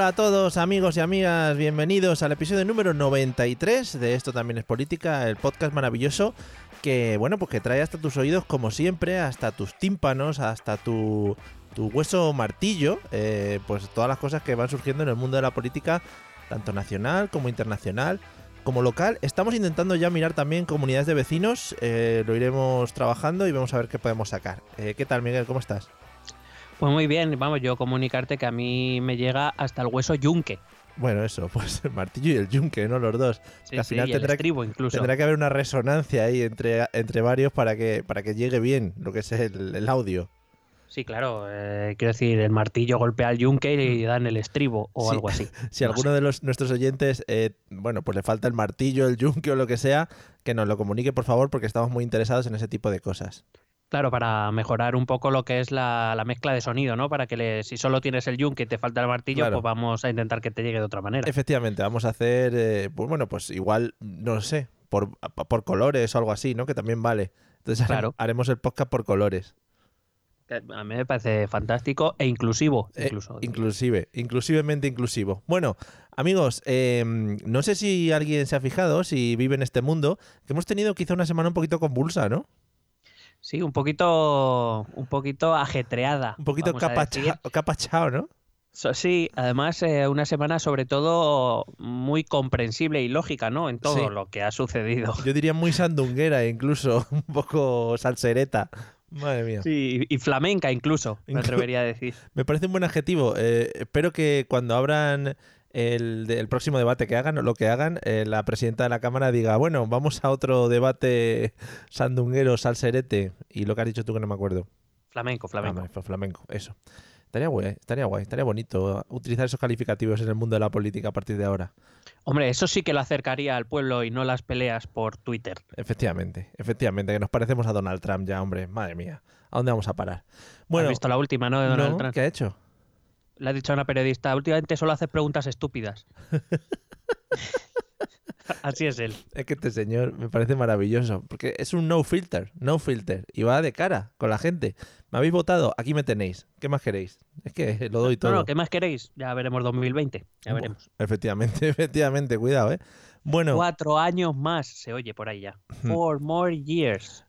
Hola a todos amigos y amigas, bienvenidos al episodio número 93 de Esto también es política, el podcast maravilloso que, bueno, pues que trae hasta tus oídos como siempre, hasta tus tímpanos, hasta tu, tu hueso martillo, eh, pues todas las cosas que van surgiendo en el mundo de la política, tanto nacional como internacional, como local. Estamos intentando ya mirar también comunidades de vecinos, eh, lo iremos trabajando y vamos a ver qué podemos sacar. Eh, ¿Qué tal Miguel? ¿Cómo estás? Pues muy bien, vamos, yo comunicarte que a mí me llega hasta el hueso yunque. Bueno, eso, pues el martillo y el yunque, ¿no? Los dos. Sí, al sí, final tendrá, estribo incluso. tendrá que haber una resonancia ahí entre, entre varios para que, para que llegue bien lo que es el, el audio. Sí, claro, eh, quiero decir, el martillo golpea al yunque y dan el estribo o Sí. algo así. Si No alguno sé. de los, nuestros oyentes, eh, bueno, pues le falta el martillo, el yunque o lo que sea, que nos lo comunique, por favor, porque estamos muy interesados en ese tipo de cosas. Claro, para mejorar un poco lo que es la, la mezcla de sonido, ¿no? Para que le- si solo tienes el yunque y te falta el martillo, Claro. pues vamos a intentar que te llegue de otra manera. Efectivamente, vamos a hacer, eh, pues bueno, pues igual, no sé, por, por colores o algo así, ¿no? Que también vale. Entonces Claro. haremos el podcast por colores. A mí me parece fantástico e inclusivo, Eh, incluso. inclusive, inclusivamente inclusivo. Bueno, amigos, eh, no sé si alguien se ha fijado, si vive en este mundo, que hemos tenido quizá una semana un poquito convulsa, ¿no? Sí, un poquito, un poquito ajetreada. Un poquito capacha- capachao, ¿no? So- Sí, además eh, una semana sobre todo muy comprensible y lógica, ¿no? En todo Sí. lo que ha sucedido. Yo diría muy sandunguera, incluso un poco salsereta. Madre mía. Sí, y flamenca incluso, me atrevería a decir. Me parece un buen adjetivo. Eh, espero que cuando abran el, el próximo debate que hagan, o lo que hagan, eh, la presidenta de la Cámara diga, bueno, vamos a otro debate sandunguero, salserete. Y lo que has dicho tú que no me acuerdo. Flamenco, Ah, flamenco. flamenco, eso. Estaría guay, estaría guay, estaría bonito utilizar esos calificativos en el mundo de la política a partir de ahora. Hombre, eso sí que lo acercaría al pueblo y no las peleas por Twitter. Efectivamente, efectivamente, que nos parecemos a Donald Trump ya, hombre. Madre mía, ¿a dónde vamos a parar? Bueno, ¿Has visto la última, no? De Donald ¿no? Trump. ¿qué ha hecho? Le ha dicho a una periodista, últimamente solo haces preguntas estúpidas. Así es él. Es que este señor me parece maravilloso, porque es un no filter, no filter, y va de cara con la gente. Me habéis votado, aquí me tenéis. ¿Qué más queréis? Es que lo doy todo. No, no, ¿qué más queréis? Ya veremos 2020. Ya veremos. Efectivamente, efectivamente, cuidado, ¿eh? Bueno, Cuatro años más se oye por ahí ya. Four more years.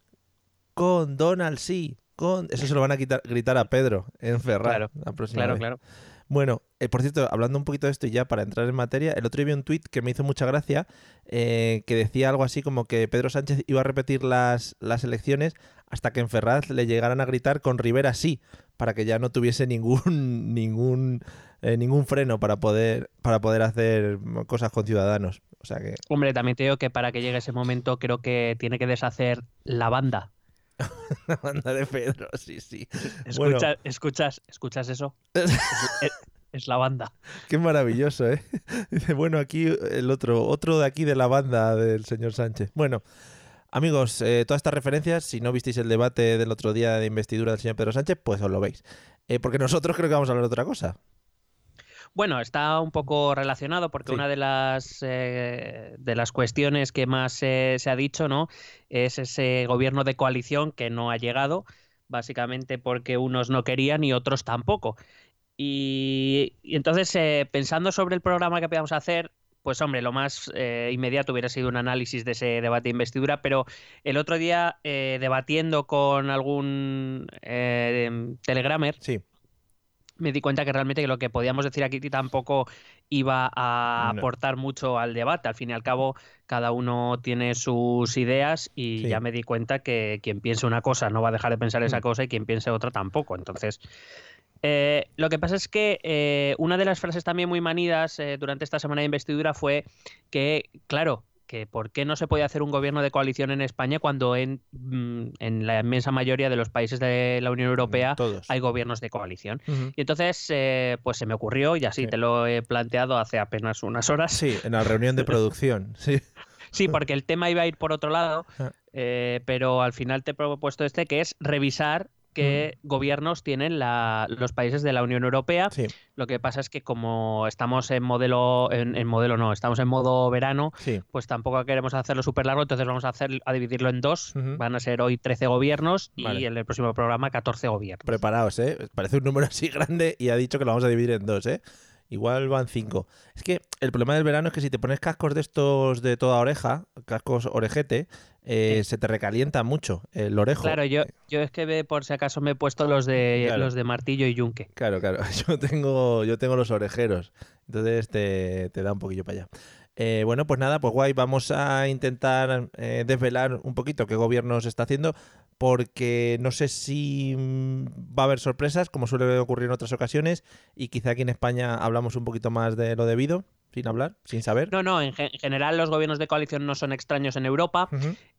con Donald sí, con... Eso se lo van a quitar, gritar a Pedro en Ferrar. Claro, la próxima Claro, vez. claro. Bueno, eh, por cierto, hablando un poquito de esto y ya para entrar en materia, el otro día vi un tuit que me hizo mucha gracia, eh, que decía algo así como que Pedro Sánchez iba a repetir las, las elecciones hasta que en Ferraz le llegaran a gritar con Rivera sí, para que ya no tuviese ningún ningún eh, ningún freno para poder para poder hacer cosas con ciudadanos. O sea que Hombre, también te digo que para que llegue ese momento creo que tiene que deshacer la banda. la banda de Pedro, sí, sí. Bueno. Escucha- escuchas, escuchas eso. es, es- es la banda. Qué maravilloso, ¿eh? Dice, bueno, aquí el otro, otro de aquí de la banda del señor Sánchez. Bueno, amigos, eh, todas estas referencias, si no visteis el debate del otro día de investidura del señor Pedro Sánchez, pues os lo veis. Eh, porque nosotros creo que vamos a hablar de otra cosa. Bueno, está un poco relacionado porque Sí. una de las eh, de las cuestiones que más eh, se ha dicho, ¿no? Es ese gobierno de coalición que no ha llegado, básicamente porque unos no querían y otros tampoco. Y, y entonces, eh, pensando sobre el programa que podíamos hacer, pues hombre, lo más eh, inmediato hubiera sido un análisis de ese debate de investidura, pero el otro día, eh, debatiendo con algún eh, telegramer, Sí. Me di cuenta que realmente lo que podíamos decir aquí tampoco iba a No. aportar mucho al debate. Al fin y al cabo, cada uno tiene sus ideas y Sí. ya me di cuenta que quien piense una cosa no va a dejar de pensar esa Mm. cosa y quien piense otra tampoco. Entonces, eh, lo que pasa es que eh, una de las frases también muy manidas eh, durante esta semana de investidura fue que, claro, que por qué no se puede hacer un gobierno de coalición en España cuando en, mm, en la inmensa mayoría de los países de la Unión Europea Todos. hay gobiernos de coalición. Y entonces, eh, pues se me ocurrió, y así Sí. te lo he planteado hace apenas unas horas. Sí, en la reunión de producción. Sí. Sí, porque el tema iba a ir por otro lado, Ah. eh, pero al final te he propuesto este, que es revisar qué gobiernos tienen la- los países de la Unión Europea. Sí, Lo que pasa es que como estamos en modelo, en, en modelo no, estamos en modo verano, sí. pues tampoco queremos hacerlo súper largo, entonces vamos a hacer a dividirlo en dos. Van a ser hoy 13 gobiernos y en el próximo programa 14 gobiernos. Preparaos, ¿eh? Parece un número así grande y ha dicho que lo vamos a dividir en dos, ¿eh? Igual van cinco. Es que el problema del verano es que si te pones cascos de estos de toda oreja, cascos orejete, eh, se te recalienta mucho el orejo. Claro, yo, yo es que ve- por si acaso me he puesto los de Claro. los de martillo y yunque. Claro, claro. Yo tengo, yo tengo los orejeros. Entonces te, te da un poquillo para allá. Eh, bueno, pues nada, pues guay. Vamos a intentar eh, desvelar un poquito qué gobierno se está haciendo. Porque no sé si mm, va a haber sorpresas, como suele ocurrir en otras ocasiones. Y quizá aquí en España hablamos un poquito más de lo debido, sin hablar, sin saber. No, no, en, ge- en general los gobiernos de coalición no son extraños en Europa,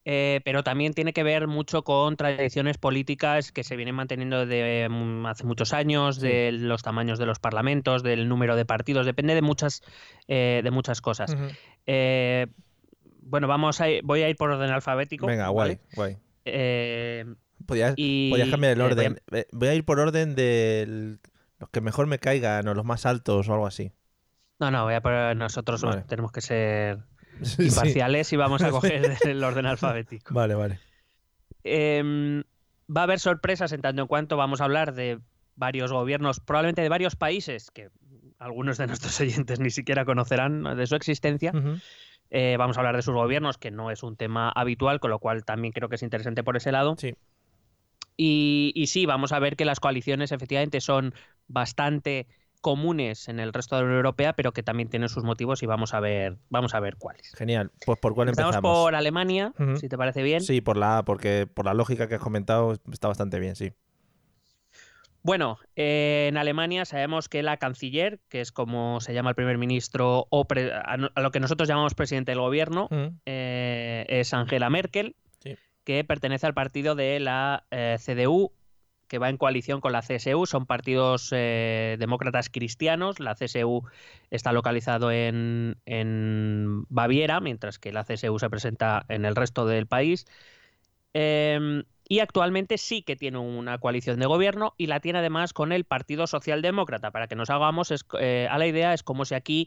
eh, pero también tiene que ver mucho con tradiciones políticas que se vienen manteniendo de mm, hace muchos años, Sí. de los tamaños de los parlamentos, del número de partidos, depende de muchas, eh, de muchas cosas. Eh, bueno, vamos a ir- voy a ir por orden alfabético. Venga, ¿vale? guay, guay. Eh, Podías, y, podías cambiar el eh, voy a- orden. Eh, Voy a ir por orden de los que mejor me caigan o los más altos o algo así. no, no, voy a poner nosotros Vale. tenemos que ser Sí. imparciales y vamos a coger el orden alfabético. Vale, vale. Em, va a haber sorpresas en tanto en cuanto vamos a hablar de varios gobiernos, probablemente de varios países que algunos de nuestros oyentes ni siquiera conocerán de su existencia. Eh, vamos a hablar de sus gobiernos, que no es un tema habitual, con lo cual también creo que es interesante por ese lado. Sí. Y, y sí, vamos a ver que las coaliciones efectivamente son bastante comunes en el resto de la Unión Europea, pero que también tienen sus motivos y vamos a ver, vamos a ver cuáles. Genial. Pues por cuál Empezamos empezamos. por Alemania, si te parece bien. Sí, por la porque por la lógica que has comentado está bastante bien, sí. Bueno, eh, en Alemania sabemos que la canciller, que es como se llama el primer ministro, o pre- a, lo que nosotros llamamos presidente del gobierno, Ujú. eh, es Angela Merkel, Sí. que pertenece al partido de la eh, CDU, que va en coalición con la CSU. Son partidos demócratas cristianos. La CSU está localizado en, en Baviera, mientras que la CSU se presenta en el resto del país. Y actualmente sí que tiene una coalición de gobierno y la tiene además con el Partido Socialdemócrata. Para que nos hagamos es- eh, a la idea, es como si aquí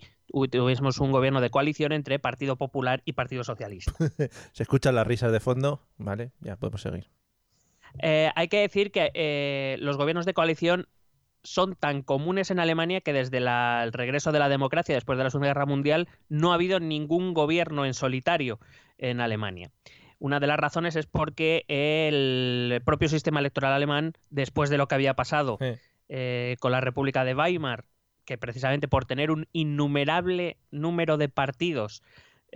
tuviésemos un gobierno de coalición entre Partido Popular y Partido Socialista. Se escuchan las risas de fondo. Vale, ya podemos seguir. Eh, hay que decir que eh, los gobiernos de coalición son tan comunes en Alemania que desde la- el regreso de la democracia después de la Segunda Guerra Mundial no ha habido ningún gobierno en solitario en Alemania. Una de las razones es porque el propio sistema electoral alemán, después de lo que había pasado Eh, eh, con la República de Weimar, que precisamente por tener un innumerable número de partidos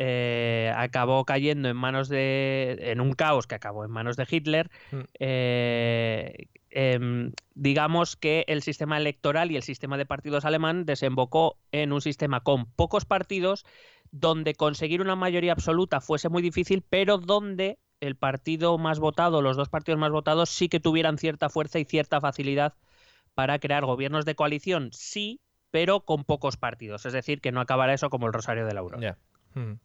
eh, acabó cayendo en manos de. en un caos que acabó en manos de Hitler. Mm. eh, em, digamos que el sistema electoral y el sistema de partidos alemán desembocó en un sistema con pocos partidos, donde conseguir una mayoría absoluta fuese muy difícil, pero donde el partido más votado, los dos partidos más votados, sí que tuvieran cierta fuerza y cierta facilidad para crear gobiernos de coalición, sí, pero con pocos partidos. Es decir, que no acabará eso como el Rosario de la Aurora. ya. Ujú.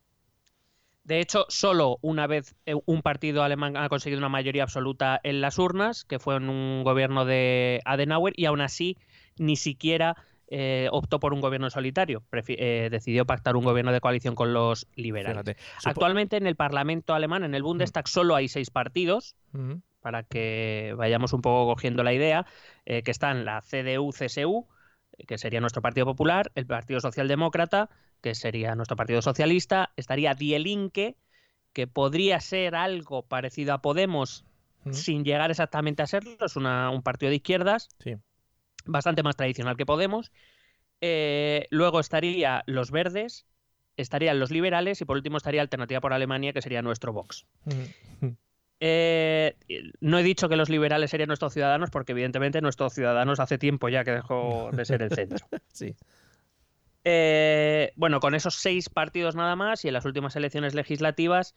De hecho, solo una vez eh, un partido alemán ha conseguido una mayoría absoluta en las urnas, que fue en un gobierno de Adenauer, y aún así ni siquiera eh, optó por un gobierno solitario. Prefi- eh, decidió pactar un gobierno de coalición con los liberales. Actualmente en el Parlamento alemán, en el Bundestag, solo hay seis partidos, para que vayamos un poco cogiendo la idea, eh, que están la CDU-CSU, que sería nuestro Partido Popular, el Partido Socialdemócrata, que sería nuestro Partido Socialista, estaría Die Linke, que podría ser algo parecido a Podemos sin llegar exactamente a serlo, es una- un partido de izquierdas, Sí. bastante más tradicional que Podemos. Eh, luego estaría los verdes, estarían los liberales y por último estaría Alternativa por Alemania, que sería nuestro Vox. Eh, no he dicho que los liberales serían nuestros ciudadanos, porque evidentemente nuestros ciudadanos hace tiempo ya que dejó de ser el centro. sí. Eh, bueno, con esos seis partidos nada más y en las últimas elecciones legislativas,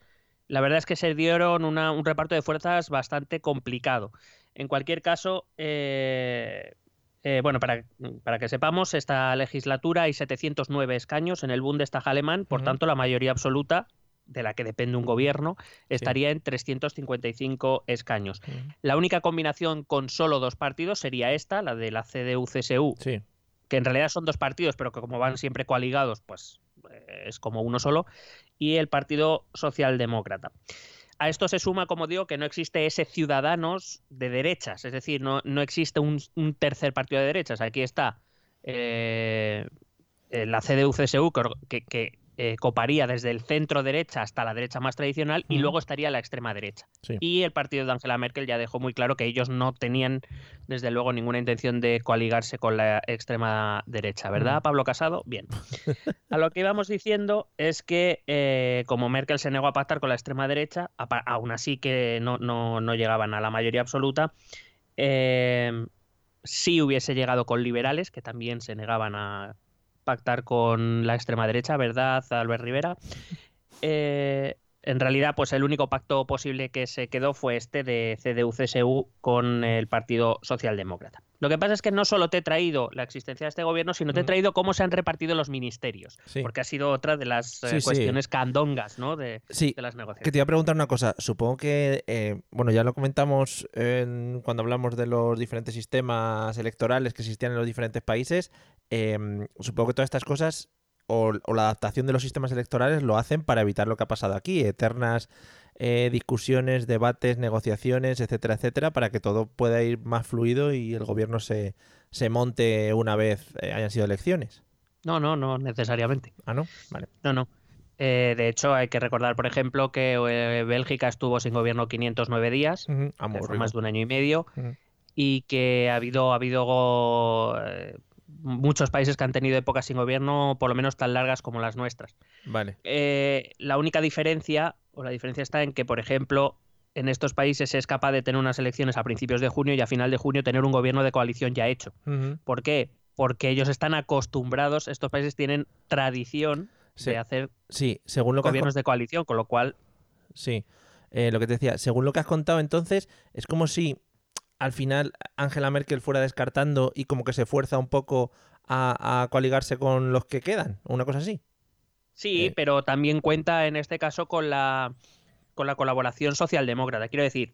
la verdad es que se dieron una- un reparto de fuerzas bastante complicado. En cualquier caso, eh, eh, bueno, para, para que sepamos, esta legislatura hay 709 escaños en el Bundestag alemán, por tanto, la mayoría absoluta de la que depende un gobierno estaría en 355 escaños. La única combinación con solo dos partidos sería esta, la de la CDU-CSU, Sí. Que en realidad son dos partidos, pero que como van siempre coaligados, pues eh, es como uno solo, y el Partido Socialdemócrata. A esto se suma, como digo, que no existe ese Ciudadanos de derechas, es decir, no, no existe un, tercer partido de derechas. Aquí está eh, la CDU-CSU, que, eh, coparía desde el centro derecha hasta la derecha más tradicional, y luego estaría la extrema derecha. Sí. Y el partido de Angela Merkel ya dejó muy claro que ellos no tenían, desde luego, ninguna intención de coaligarse con la extrema derecha, ¿verdad. Pablo Casado? Bien. A lo que íbamos diciendo es que, eh, como Merkel se negó a pactar con la extrema derecha, aún así que no, no- no llegaban a la mayoría absoluta, eh, sí hubiese llegado con liberales, que también se negaban a pactar con la extrema derecha, ¿verdad, Albert Rivera? Eh, en realidad, pues el único pacto posible que se quedó fue este de CDU-CSU con el Partido Socialdemócrata. Lo que pasa es que no solo te he traído la existencia de este gobierno, sino te he traído cómo se han repartido los ministerios, Sí. porque ha sido otra de las eh, Sí, sí. cuestiones candongas ¿no? de, las Que negociaciones. te iba a preguntar una cosa. Supongo que, eh, bueno, ya lo comentamos en- cuando hablamos de los diferentes sistemas electorales que existían en los diferentes países. Eh, supongo que todas estas cosas o, o la adaptación de los sistemas electorales lo hacen para evitar lo que ha pasado aquí. Eternas eh, discusiones, debates, negociaciones, etcétera, etcétera, para que todo pueda ir más fluido y el gobierno se, se monte una vez eh, hayan sido elecciones. No, no, no necesariamente. Ah, ¿no? Vale. No, no. Eh, de hecho, hay que recordar, por ejemplo, que Bélgica estuvo sin gobierno 509 días, rico. más de un año y medio, y que ha habido, ha habido muchos países que han tenido épocas sin gobierno, por lo menos tan largas como las nuestras. Vale. Eh, la única diferencia, o la diferencia está en que, por ejemplo, en estos países se es capaz de tener unas elecciones a principios de junio y a final de junio tener un gobierno de coalición ya hecho. ¿Por qué? Porque ellos están acostumbrados, estos países tienen tradición Sí. de hacer Sí, según lo que has gobiernos de coalición, con lo cual Sí, Eh, lo que te decía, según lo que has contado entonces, es como si al final Angela Merkel fuera descartando y como que se fuerza un poco a, a coaligarse con los que quedan, una cosa así. Sí, Eh. pero también cuenta en este caso con la, con la colaboración socialdemócrata. Quiero decir,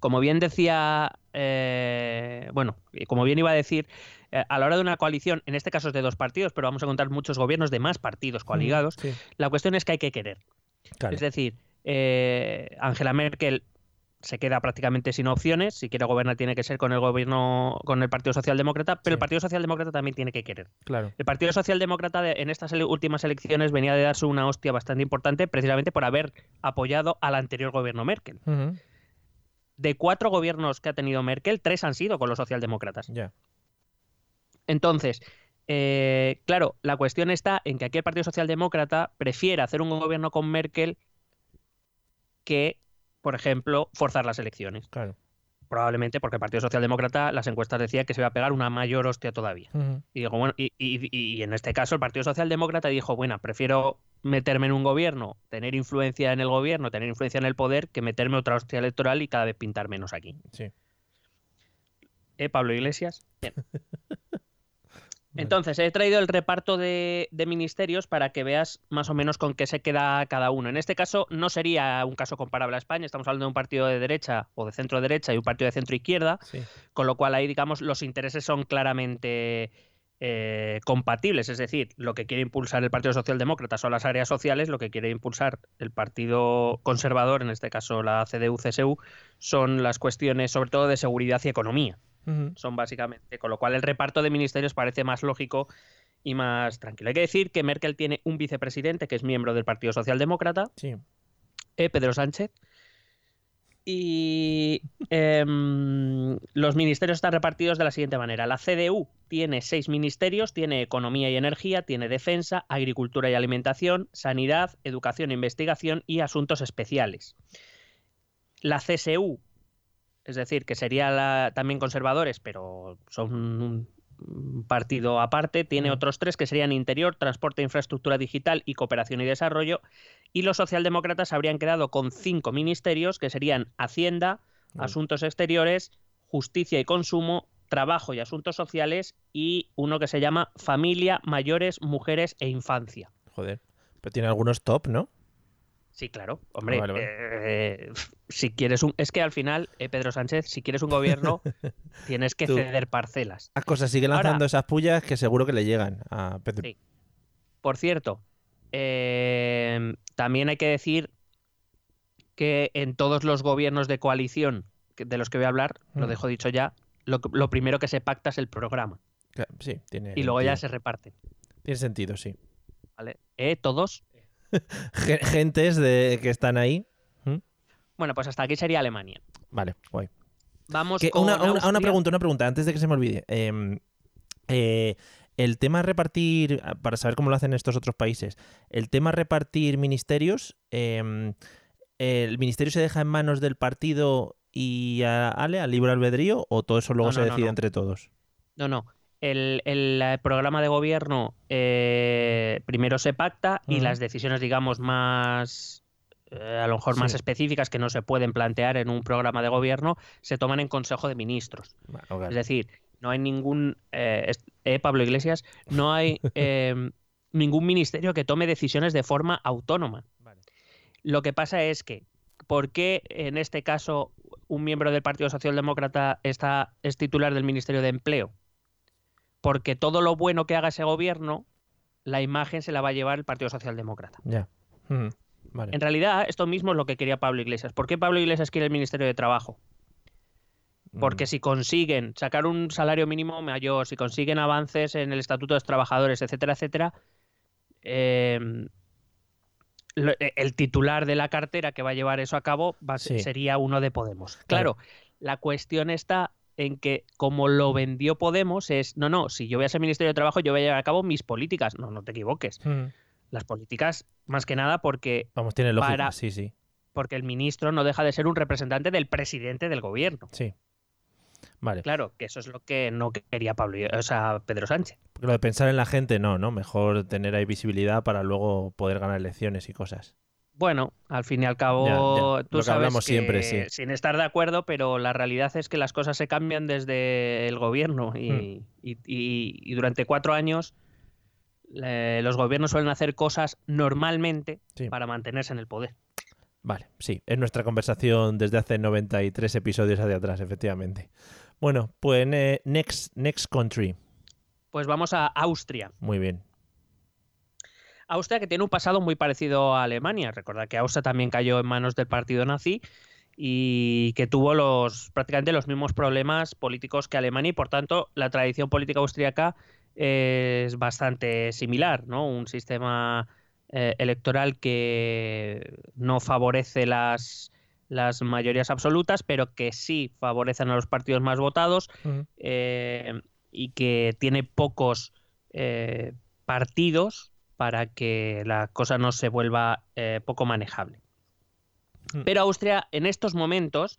como bien decía, eh, bueno, y como bien iba a decir, eh, a la hora de una coalición, en este caso es de dos partidos, pero vamos a contar muchos gobiernos de más partidos coaligados, Sí, la cuestión es que hay que querer. claro. Es decir, eh, Angela Merkel se queda prácticamente sin opciones. Si quiere gobernar tiene que ser con el gobierno, con el Partido Socialdemócrata, pero Sí. el Partido Socialdemócrata también tiene que querer. claro. El Partido Socialdemócrata de- en estas ele- últimas elecciones venía de darse una hostia bastante importante precisamente por haber apoyado al anterior gobierno Merkel. De cuatro gobiernos que ha tenido Merkel, tres han sido con los socialdemócratas. Ya. Entonces, eh, claro, la cuestión está en que aquí el Partido Socialdemócrata prefiere hacer un gobierno con Merkel que, por ejemplo, forzar las elecciones. Claro. Probablemente porque el Partido Socialdemócrata, las encuestas decían que se iba a pegar una mayor hostia todavía. Y, digo, bueno, y, y- y en este caso el Partido Socialdemócrata dijo, bueno, prefiero meterme en un gobierno, tener influencia en el gobierno, tener influencia en el poder, que meterme otra hostia electoral y cada vez pintar menos aquí. Sí. ¿Eh, Pablo Iglesias? Bien. Entonces, he traído el reparto de, de ministerios para que veas más o menos con qué se queda cada uno. En este caso, no sería un caso comparable a España. Estamos hablando de un partido de derecha o de centro derecha y un partido de centro izquierda, Sí. con lo cual ahí, digamos, los intereses son claramente eh, compatibles. Es decir, lo que quiere impulsar el Partido Socialdemócrata son las áreas sociales, lo que quiere impulsar el Partido Conservador, en este caso la CDU-CSU, son las cuestiones sobre todo de seguridad y economía Son básicamente, con lo cual el reparto de ministerios parece más lógico y más tranquilo. Hay que decir que Merkel tiene un vicepresidente que es miembro del Partido Socialdemócrata, Sí. eh, Pedro Sánchez, Y em, los ministerios están repartidos de la siguiente manera. La CDU tiene seis ministerios, tiene economía y energía, tiene defensa, agricultura y alimentación, sanidad, educación e investigación y asuntos especiales. La CSU, es decir, que sería la- también conservadores, pero son un un partido aparte, tiene Mm. otros tres que serían interior, transporte, infraestructura digital y cooperación y desarrollo. Y los socialdemócratas habrían quedado con cinco ministerios que serían Hacienda. Asuntos Exteriores, Justicia y Consumo, Trabajo y Asuntos Sociales y uno que se llama Familia, Mayores, Mujeres e Infancia. Joder. Pero tiene algunos top, ¿no? Sí, claro. Hombre, Vale, vale. eh, si quieres un... Es que al final, eh, Pedro Sánchez, si quieres un gobierno, tienes que Tú. ceder parcelas. Las cosas siguen Ahora- lanzando esas pullas que seguro que le llegan a Pedro. Sí. Por cierto, eh, también hay que decir que en todos los gobiernos de coalición de los que voy a hablar, lo Mm. dejo dicho ya, lo, primero que se pacta es el programa Claro, Sí, tiene y luego ya se reparten. Tiene sentido, sí. ¿vale? ¿Eh? ¿Todos? Ge- Gentes de, que están ahí. Bueno, pues hasta aquí sería Alemania. Vale, guay. Vamos Que con una, una- pregunta, una pregunta, antes de que se me olvide. Em, eh, el tema repartir, ah, para saber cómo lo hacen estos otros países, el tema repartir ministerios, em, ¿el ministerio se deja en manos del partido y a Ale, al libre albedrío, o todo eso luego No, se no, decide no. entre todos? No, no. El, el, eh, programa de gobierno eh, primero se pacta y las decisiones, digamos, más eh, a lo mejor más Sí. específicas que no se pueden plantear en un programa de gobierno se toman en Consejo de Ministros. Es decir, no hay ningún eh, eh, Pablo Iglesias, no hay eh, ningún ministerio que tome decisiones de forma autónoma. Vale. Lo que pasa es que, ¿por qué en este caso un miembro del Partido Socialdemócrata está, es titular del Ministerio de Empleo? Porque todo lo bueno que haga ese gobierno, la imagen se la va a llevar el Partido Socialdemócrata. Ya. Vale. En realidad, esto mismo es lo que quería Pablo Iglesias. ¿Por qué Pablo Iglesias quiere el Ministerio de Trabajo? Porque Mm, si consiguen sacar un salario mínimo mayor, si consiguen avances en el Estatuto de los Trabajadores, etcétera, etcétera, eh, lo- eh, el titular de la cartera que va a llevar eso a cabo va a ser- Sí. sería uno de Podemos. Claro, la cuestión está en que como lo vendió Podemos es, no, no, si yo voy a ser Ministerio de Trabajo, yo voy a llevar a cabo mis políticas. No, no te equivoques. ujú. Las políticas, más que nada porque, Vamos, tiene lógica. para- Sí, sí. porque el ministro no deja de ser un representante del presidente del gobierno. Sí. Vale. Claro, que eso es lo que no quería Pablo, o sea, Pedro Sánchez. Lo de pensar en la gente, no, ¿no? Mejor tener ahí visibilidad para luego poder ganar elecciones y cosas. Bueno, al fin y al cabo, Ya, ya, tú lo que sabes hablamos que, siempre, sí. sin estar de acuerdo, pero la realidad es que las cosas se cambian desde el gobierno y, Hmm. y- y- y durante cuatro años eh, los gobiernos suelen hacer cosas normalmente Sí. para mantenerse en el poder. Vale, sí, es nuestra conversación desde hace 93 episodios hacia atrás, efectivamente. Bueno, pues eh, next, next country. Pues vamos a Austria. Muy bien. Austria que tiene un pasado muy parecido a Alemania. Recordad que Austria también cayó en manos del partido nazi y que tuvo los prácticamente los mismos problemas políticos que Alemania y por tanto la tradición política austríaca es bastante similar, ¿no? Un sistema eh, electoral que no favorece las, las mayorías absolutas, pero que sí favorecen a los partidos más votados eh, y que tiene pocos eh, partidos para que la cosa no se vuelva eh, poco manejable. Mm. Pero Austria en estos momentos,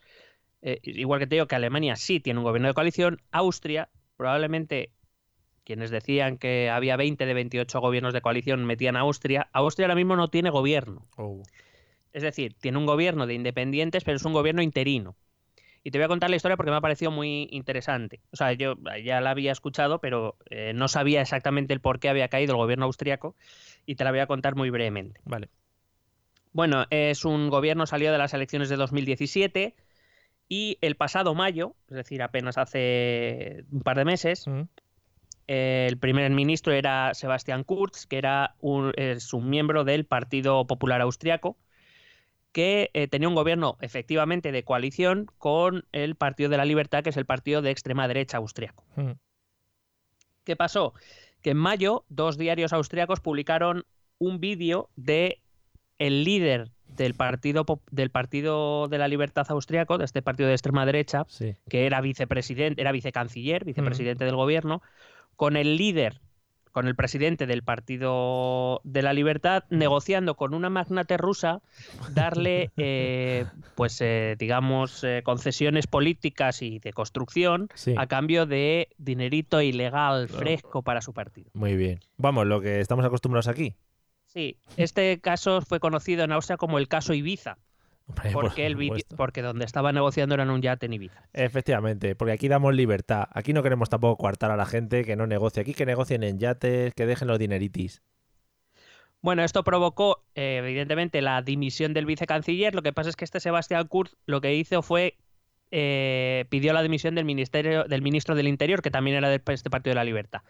eh, igual que te digo que Alemania sí tiene un gobierno de coalición, Austria probablemente quienes decían que había 20 de 28 gobiernos de coalición metían a Austria, Austria ahora mismo no tiene gobierno. Oh. Es decir, tiene un gobierno de independientes, pero es un gobierno interino. Y te voy a contar la historia porque me ha parecido muy interesante. O sea, yo ya la había escuchado, pero eh, no sabía exactamente el por qué había caído el gobierno austriaco y te la voy a contar muy brevemente. Vale. Bueno, es un gobierno salido de las elecciones de 2017 y el pasado mayo, es decir, apenas hace un par de meses, Mm. el primer ministro era Sebastian Kurz, que era un, es un miembro del Partido Popular Austriaco, que eh, tenía un gobierno efectivamente de coalición con el Partido de la Libertad, que es el partido de extrema derecha austriaco. Mm. ¿Qué pasó? Que en mayo dos diarios austriacos publicaron un vídeo de el líder del partido del partido de la Libertad austriaco, de este partido de extrema derecha, Sí. que era vicepresidente, era vicecanciller, vicepresidente del gobierno, con el líder, con el presidente del Partido de la Libertad, negociando con una magnate rusa darle, eh, pues, eh, digamos, eh, concesiones políticas y de construcción Sí. a cambio de dinerito ilegal fresco para su partido. Muy bien. Vamos, lo que estamos acostumbrados aquí. Sí, este caso fue conocido en Austria como el caso Ibiza, Hombre, por porque, el vi- supuesto. porque donde estaba negociando era en un yate en Ibiza. Efectivamente, porque aquí damos libertad. Aquí no queremos tampoco coartar a la gente que no negocie. Aquí que negocien en yates, que dejen los dineritis. Bueno, esto provocó, eh, evidentemente, la dimisión del vicecanciller. Lo que pasa es que este Sebastián Kurz lo que hizo fue eh, pidió la dimisión del ministerio del ministro del Interior, que también era de este Partido de la Libertad.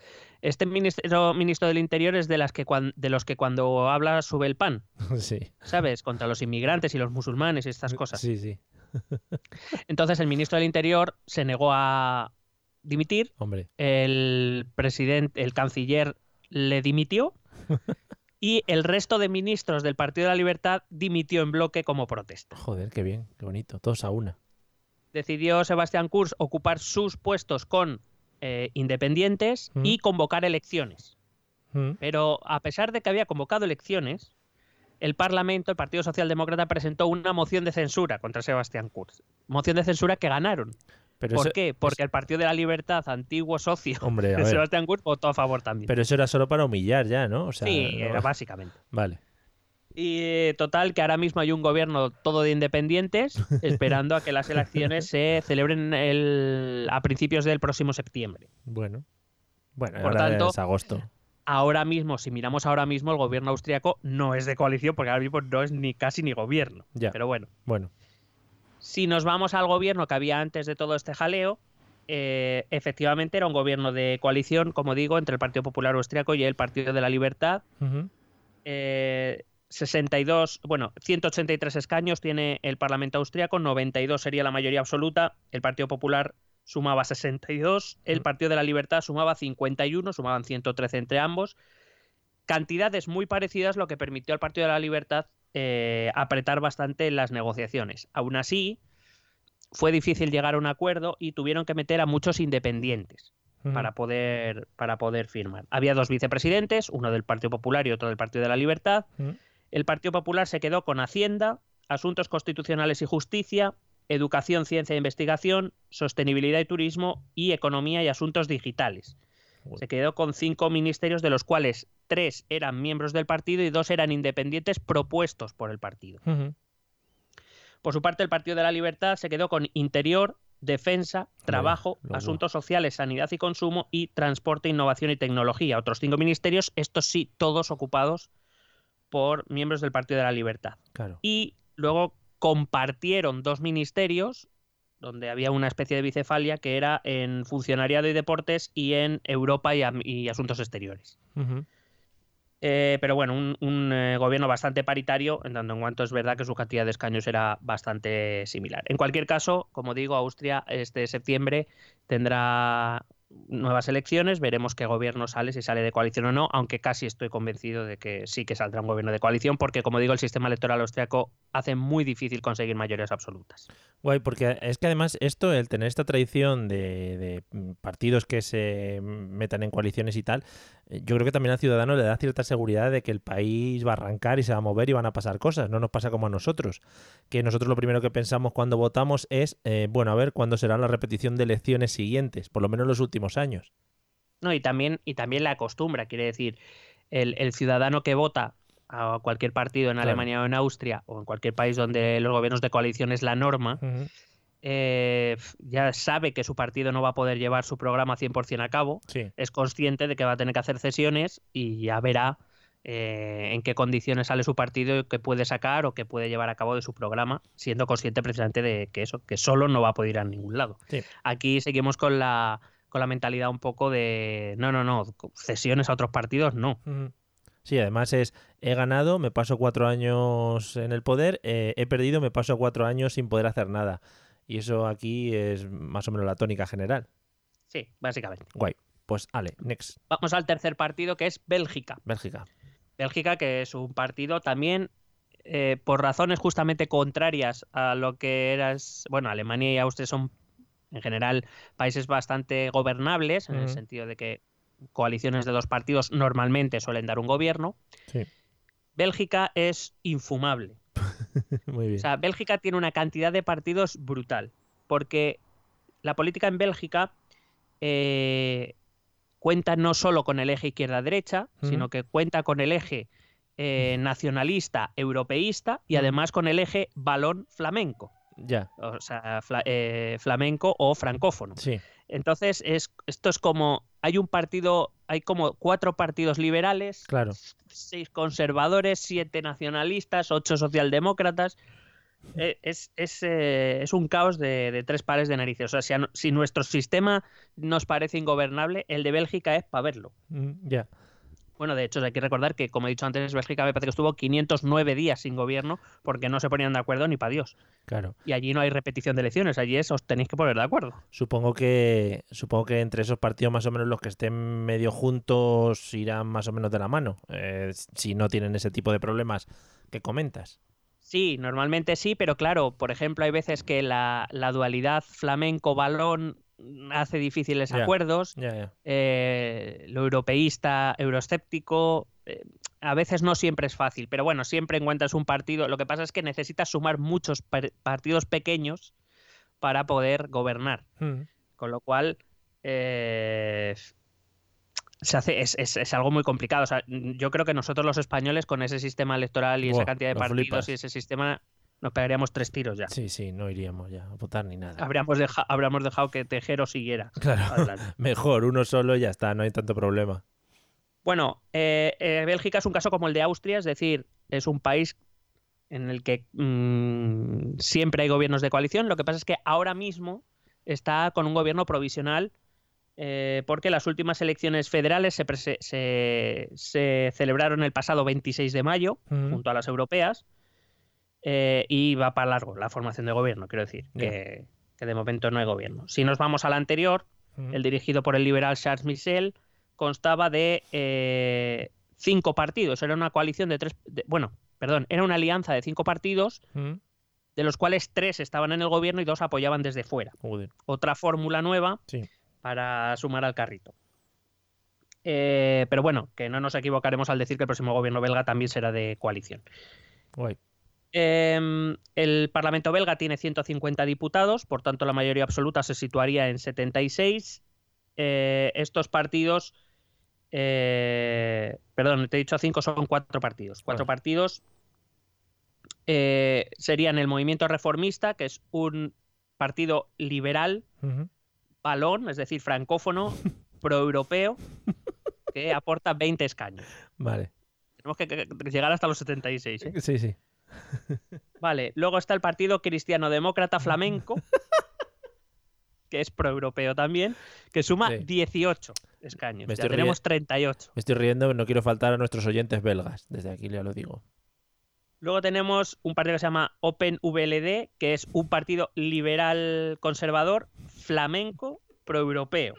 Este ministro, ministro del Interior es de las que cuan- de los que cuando habla sube el pan, sí. ¿sabes? Contra los inmigrantes y los musulmanes y estas cosas. Sí, sí. Entonces el ministro del Interior se negó a dimitir. Hombre. El presidente, el canciller le dimitió. Y el resto de ministros del Partido de la Libertad dimitió en bloque como protesta. Joder, qué bien, qué bonito. Todos a una. Decidió Sebastián Kurz ocupar sus puestos con eh, independientes Mm. y convocar elecciones. Mm. Pero a pesar de que había convocado elecciones, el Parlamento, el Partido Socialdemócrata, presentó una moción de censura contra Sebastián Kurz. Moción de censura que ganaron. Pero ¿Por eso- qué? Porque el Partido de la Libertad, antiguo socio Hombre, de. Sebastián Kurz, votó a favor también. Pero eso era solo para humillar ya, ¿no? O sea, sí, no- era básicamente. Vale. Y eh, total, que ahora mismo hay un gobierno todo de independientes, esperando a que las elecciones se celebren el- a principios del próximo septiembre. Bueno. Bueno, Por ahora tanto, es agosto. Ahora mismo, si miramos ahora mismo, el gobierno austriaco no es de coalición, porque ahora mismo no es ni casi ni gobierno. Ya. Pero bueno, Bueno. si nos vamos al gobierno que había antes de todo este jaleo, eh, efectivamente era un gobierno de coalición, como digo, entre el Partido Popular Austriaco y el Partido de la Libertad. Eh, 62, bueno, 183 escaños tiene el Parlamento austriaco, 92 sería la mayoría absoluta, el Partido Popular sumaba 62, el Partido de la Libertad sumaba 51, sumaban 113 entre ambos. Cantidades muy parecidas, lo que permitió al Partido de la Libertad eh, apretar bastante en las negociaciones. Aún así, fue difícil llegar a un acuerdo y tuvieron que meter a muchos independientes para poder, para poder firmar. Había dos vicepresidentes, uno del Partido Popular y otro del Partido de la Libertad. El Partido Popular se quedó con Hacienda, Asuntos Constitucionales y Justicia, Educación, Ciencia e Investigación, Sostenibilidad y Turismo y Economía y Asuntos Digitales. Se quedó con cinco ministerios, de los cuales tres eran miembros del partido y dos eran independientes propuestos por el partido. Por su parte, el Partido de la Libertad se quedó con Interior, Defensa, Trabajo, Asuntos Sociales, Sanidad y Consumo y Transporte, Innovación y Tecnología. Otros cinco ministerios, estos sí, todos ocupados por miembros del Partido de la Libertad. Claro. Y luego compartieron dos ministerios, donde había una especie de bicefalia, que era en Funcionariado y Deportes y en Europa y, Asuntos Exteriores. Eh, pero bueno, un, un, eh, gobierno bastante paritario, en tanto en cuanto es verdad que su cantidad de escaños era bastante similar. En cualquier caso, como digo, Austria este septiembre tendrá nuevas elecciones, veremos qué gobierno sale, si sale de coalición o no, aunque casi estoy convencido de que sí que saldrá un gobierno de coalición, porque como digo, el sistema electoral austriaco hace muy difícil conseguir mayorías absolutas. Guay, porque es que además esto, el tener esta tradición de, de, mm, partidos que se metan en coaliciones y tal, yo creo que también al ciudadano le da cierta seguridad de que el país va a arrancar y se va a mover y van a pasar cosas. No nos pasa como a nosotros, que nosotros lo primero que pensamos cuando votamos es, eh, bueno, a ver cuándo será la repetición de elecciones siguientes, por lo menos los últimos años. No, y también, y también la acostumbra, quiere decir, el, el ciudadano que vota a cualquier partido en Claro. Alemania o en Austria o en cualquier país donde los gobiernos de coalición es la norma. Eh, ya sabe que su partido no va a poder llevar su programa 100% a cabo, Sí. es consciente de que va a tener que hacer cesiones y ya verá eh, en qué condiciones sale su partido, qué puede sacar o qué puede llevar a cabo de su programa, siendo consciente precisamente de que eso, que solo no va a poder ir a ningún lado. Sí. Aquí seguimos con la, con la mentalidad un poco de no, no, no, cesiones a otros partidos, no. Sí, además es, he ganado, me paso cuatro años en el poder, eh, he perdido, me paso cuatro años sin poder hacer nada. Y eso aquí es más o menos la tónica general. Sí, básicamente. Guay. Pues, ale, next. Vamos al tercer partido que es Bélgica. Bélgica. Bélgica, que es un partido también eh, por razones justamente contrarias a lo que eras, bueno, Alemania y Austria son en general países bastante gobernables, en el sentido de que coaliciones de dos partidos normalmente suelen dar un gobierno. Sí. Bélgica es infumable. Muy bien. O sea, Bélgica tiene una cantidad de partidos brutal, porque la política en Bélgica eh, cuenta no solo con el eje izquierda-derecha, sino que cuenta con el eje eh, nacionalista, europeísta y además con el eje balón flamenco, ya. o sea, fla- eh, flamenco o francófono. Sí. Entonces, es, esto es como, hay un partido, hay como cuatro partidos liberales, Claro. seis conservadores, siete nacionalistas, ocho socialdemócratas. Eh, Es, es, eh, es un caos de, de tres pares de narices. O sea, si, a no- si nuestro sistema nos parece ingobernable, el de Bélgica es para verlo. Mm, Ya. Bueno, de hecho, hay que recordar que, como he dicho antes, Bélgica me parece que estuvo 509 días sin gobierno porque no se ponían de acuerdo ni para Dios. Claro. Y allí no hay repetición de elecciones, allí es os tenéis que poner de acuerdo. Supongo que supongo que entre esos partidos más o menos los que estén medio juntos irán más o menos de la mano. eh, si no tienen ese tipo de problemas que comentas. Sí, normalmente sí, pero claro, por ejemplo, hay veces que la, la dualidad flamenco-balón hace difíciles acuerdos. Eh, lo europeísta, euroescéptico, eh, a veces no siempre es fácil, pero bueno, siempre encuentras un partido. Lo que pasa es que necesitas sumar muchos par- partidos pequeños para poder gobernar, Mm, con lo cual eh, se hace, es, es- es algo muy complicado. O sea, yo creo que nosotros los españoles con ese sistema electoral y esa cantidad de partidos flipas. y ese sistema nos pegaríamos tres tiros ya. Sí, sí, no iríamos ya a votar ni nada. Habríamos, deja- habríamos dejado que Tejero siguiera. Claro. Mejor, uno solo y ya está, no hay tanto problema. Bueno, eh, eh, Bélgica es un caso como el de Austria, es decir, es un país en el que mm, siempre hay gobiernos de coalición. Lo que pasa es que ahora mismo está con un gobierno provisional eh, porque las últimas elecciones federales se, prese- se- se celebraron el pasado 26 de mayo, Mm, junto a las europeas, eh, y va para largo la formación de gobierno, quiero decir, que, que de momento no hay gobierno. Si nos vamos al anterior, el dirigido por el liberal Charles Michel, constaba de eh, cinco partidos. Era una coalición de tres. de- bueno, perdón, era una alianza de cinco partidos, de los cuales tres estaban en el gobierno y dos apoyaban desde fuera. joder, Otra fórmula nueva Sí. para sumar al carrito. Eh, pero bueno, que no nos equivocaremos al decir que el próximo gobierno belga también será de coalición. guay. Em, el Parlamento belga tiene 150 diputados, por tanto la mayoría absoluta se situaría en 76. Eh, estos partidos, eh, perdón, te he dicho 5, son cuatro partidos. Cuatro partidos eh, serían el Movimiento Reformista, que es un partido liberal, balón, es decir, francófono, proeuropeo, que aporta 20 escaños. Vale. Tenemos que llegar hasta los 76. ¿eh? Sí, sí. Vale, luego está el Partido Cristiano Demócrata Flamenco, que es proeuropeo también, que suma Sí. 18 escaños. Me Ya tenemos 38. Me estoy riendo, pero no quiero faltar a nuestros oyentes belgas. Desde aquí ya lo digo. Luego tenemos un partido que se llama Open VLD, que es un partido liberal conservador flamenco proeuropeo.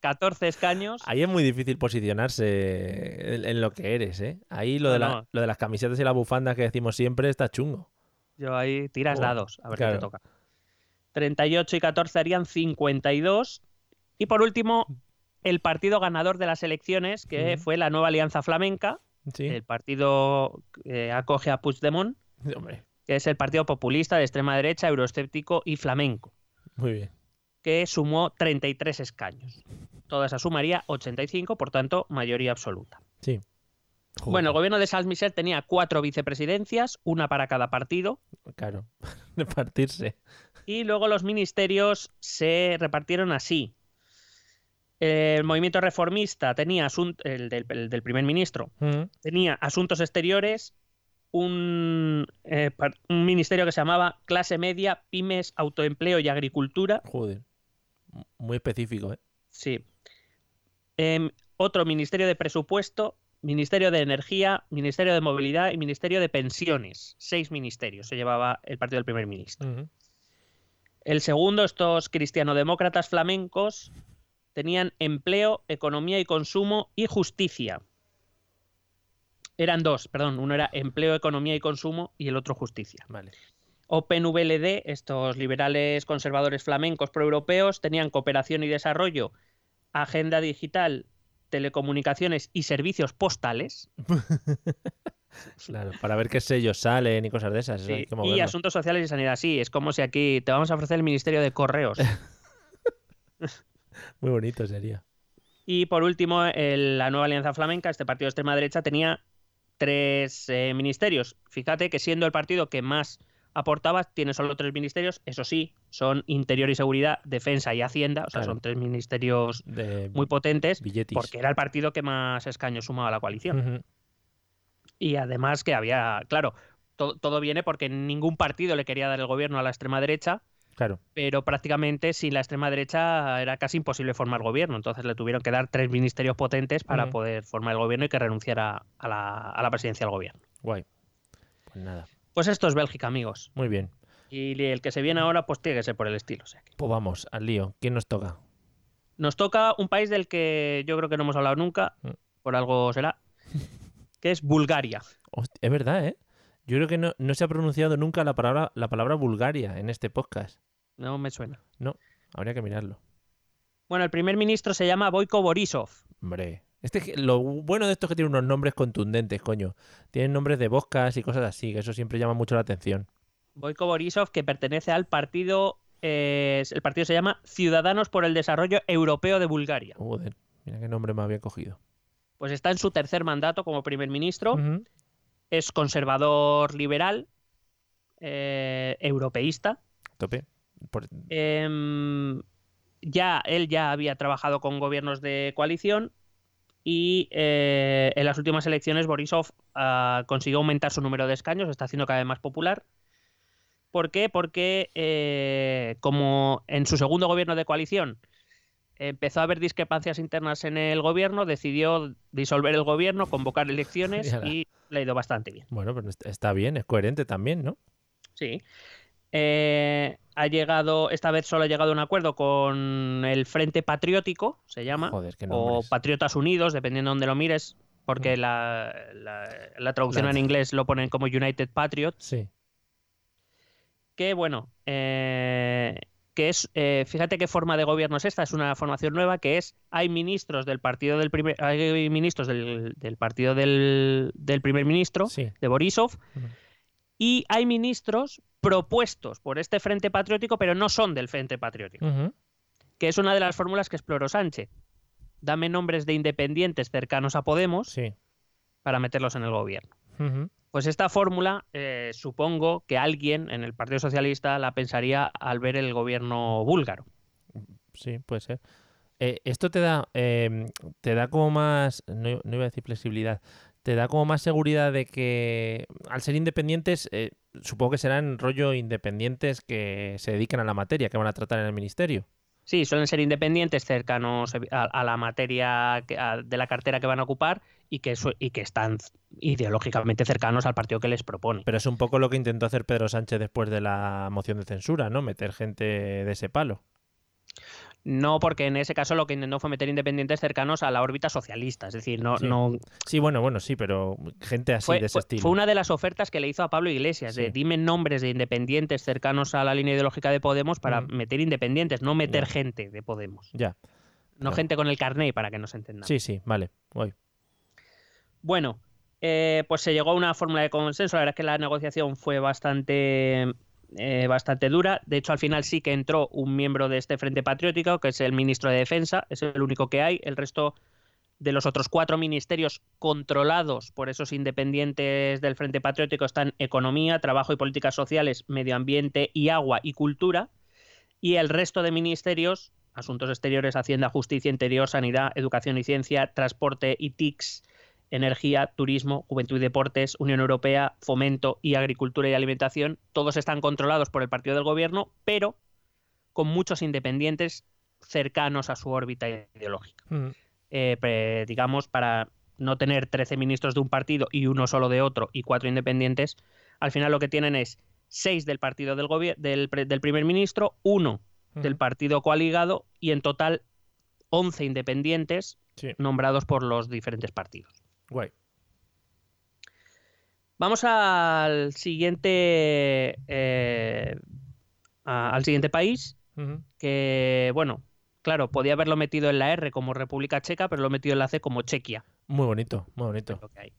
14 escaños. Ahí es muy difícil posicionarse en, en lo que eres, ¿eh? Ahí lo, No, de la- no. lo de las camisetas y las bufandas que decimos siempre está chungo. Yo ahí tiras dados, a ver qué te toca. 38 y 14 harían 52. Y por último, el partido ganador de las elecciones, que fue la nueva Alianza Flamenca, Sí. el partido que acoge a Puigdemont, Hombre, que es el partido populista de extrema derecha, euroescéptico y flamenco, muy bien. que sumó 33 escaños. Toda esa sumaría 85, por tanto, mayoría absoluta. Sí. Joder, Bueno, el gobierno de Michel tenía cuatro vicepresidencias, una para cada partido, Claro. Repartirse. y luego los ministerios se repartieron así. El movimiento reformista tenía asun- el del, el del primer ministro, Mm, tenía asuntos exteriores, un, eh, un ministerio que se llamaba clase media, pymes, autoempleo y agricultura. Joder. Muy específico, ¿eh? Sí. Em, otro ministerio de presupuesto, ministerio de energía, ministerio de movilidad y ministerio de pensiones. Seis ministerios se llevaba el partido del primer ministro. El segundo, estos cristianodemócratas flamencos, tenían empleo, economía y consumo y justicia. Eran dos, perdón. Uno era empleo, economía y consumo y el otro justicia. Vale. OpenVLD, estos liberales conservadores flamencos proeuropeos, tenían cooperación y desarrollo, agenda digital, telecomunicaciones y servicios postales. Claro, para ver qué sellos salen y cosas de esas. Sí, y asuntos sociales y sanidad. Sí, es como si aquí te vamos a ofrecer el Ministerio de Correos. Muy bonito sería. Y por último, el- la nueva Alianza Flamenca, este partido de extrema derecha, tenía tres eh, ministerios. Fíjate que siendo el partido que más aportaba, tiene solo tres ministerios. Eso sí, son Interior y Seguridad, Defensa y Hacienda. O sea, Claro. son tres ministerios De muy potentes billetis. porque era el partido que más escaños sumaba a la coalición. Y además que había, claro, to- todo viene porque ningún partido le quería dar el gobierno a la extrema derecha Claro. pero prácticamente sin la extrema derecha era casi imposible formar gobierno. Entonces le tuvieron que dar tres ministerios potentes para poder formar el gobierno y que renunciara a la, a la presidencia del gobierno. Guay. Pues nada. Pues esto es Bélgica, amigos. Muy bien. Y el que se viene ahora, pues tiene que ser por el estilo. o sea que- Pues vamos, al lío. ¿Quién nos toca? Nos toca un país del que yo creo que no hemos hablado nunca, Mm. por algo será, que es Bulgaria. Es verdad, ¿eh? Yo creo que no, no se ha pronunciado nunca la palabra, la palabra Bulgaria en este podcast. No me suena. No, habría que mirarlo. Bueno, el primer ministro se llama Boiko Borisov. Hombre. Este, lo bueno de esto es que tiene unos nombres contundentes, coño. Tienen nombres de boscas y cosas así, que eso siempre llama mucho la atención. Boiko Borisov, que pertenece al partido, eh, el partido se llama Ciudadanos por el Desarrollo Europeo de Bulgaria. Joder, mira qué nombre me había cogido. Pues está en su tercer mandato como primer ministro, es conservador liberal, eh, europeísta. Tope. Por- Em, ya él ya había trabajado con gobiernos de coalición y eh, en las últimas elecciones Borisov ah, consiguió aumentar su número de escaños, está haciendo cada vez más popular. ¿Por qué? Porque eh, como en su segundo gobierno de coalición empezó a haber discrepancias internas en el gobierno, decidió disolver el gobierno, convocar elecciones Y y le ha ido bastante bien. Bueno, pero est- está bien, es coherente también, ¿no? Sí. Eh, ha llegado, esta vez solo ha llegado a un acuerdo con el Frente Patriótico, se llama, Joder, o. Patriotas Unidos, dependiendo de donde lo mires, porque la, la- la traducción en inglés lo ponen como United Patriots, Sí. que bueno, eh, que es, eh, fíjate qué forma de gobierno es esta, es una formación nueva que es, hay ministros del partido del primer, hay ministros del, del partido del, del primer ministro, Sí. de Borisov. Y hay ministros propuestos por este Frente Patriótico, pero no son del Frente Patriótico, que es una de las fórmulas que exploró Sánchez. Dame nombres de independientes cercanos a Podemos Sí. para meterlos en el gobierno. Pues esta fórmula, eh, supongo que alguien en el Partido Socialista la pensaría al ver el gobierno búlgaro. Sí, puede ser. Eh, esto te da, eh, te da como más, no, no iba a decir flexibilidad, te da como más seguridad de que al ser independientes, eh, supongo que serán rollo independientes que se dedican a la materia que van a tratar en el ministerio. Sí, suelen ser independientes cercanos a, a la materia que- a- de la cartera que van a ocupar y que, su- y que están ideológicamente cercanos al partido que les propone. Pero es un poco lo que intentó hacer Pedro Sánchez después de la moción de censura, ¿no? Meter gente de ese palo. No, porque en ese caso lo que intentó fue meter independientes cercanos a la órbita socialista. Es decir, no, Sí. no Sí, bueno, bueno, sí, pero gente así fue, de ese fue- estilo. fue una de las ofertas que le hizo a Pablo Iglesias, de dime nombres de independientes cercanos a la línea ideológica de Podemos para Mm. meter independientes, no meter Ya. gente de Podemos. Ya. No Claro. gente con el carné, para que nos entendamos. Sí, sí, vale. Voy. Bueno, eh, pues se llegó a una fórmula de consenso. La verdad es que la negociación fue bastante, eh, bastante dura. De hecho, al final sí que entró un miembro de este Frente Patriótico, que es el ministro de Defensa. Es el único que hay. El resto de los otros cuatro ministerios controlados por esos independientes del Frente Patriótico están Economía, Trabajo y Políticas Sociales, Medio Ambiente y Agua y Cultura. Y el resto de ministerios, Asuntos Exteriores, Hacienda, Justicia, Interior, Sanidad, Educación y Ciencia, Transporte y TICS, Energía, Turismo, Juventud y Deportes, Unión Europea, Fomento y Agricultura y Alimentación, todos están controlados por el partido del gobierno, pero con muchos independientes cercanos a su órbita ideológica. Mm. Eh, digamos, para no tener 13 ministros de un partido y uno solo de otro y cuatro independientes, al final lo que tienen es seis del partido del, del, del primer ministro, uno del Ujú. partido coaligado y en total 11 independientes Sí. nombrados por los diferentes partidos. Guay. Vamos al siguiente. eh, a- al siguiente país. Que, bueno, claro, podía haberlo metido en la R como República Checa, pero lo he metido en la C como Chequia. Muy bonito, muy bonito. Lo que hay.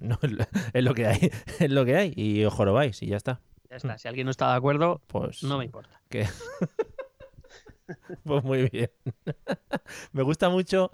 No, es lo- es lo que hay, es lo que hay. Y os jorobáis y ya está. Ya está. Si alguien no está de acuerdo, Pues, no me importa. que- pues muy bien. me gusta mucho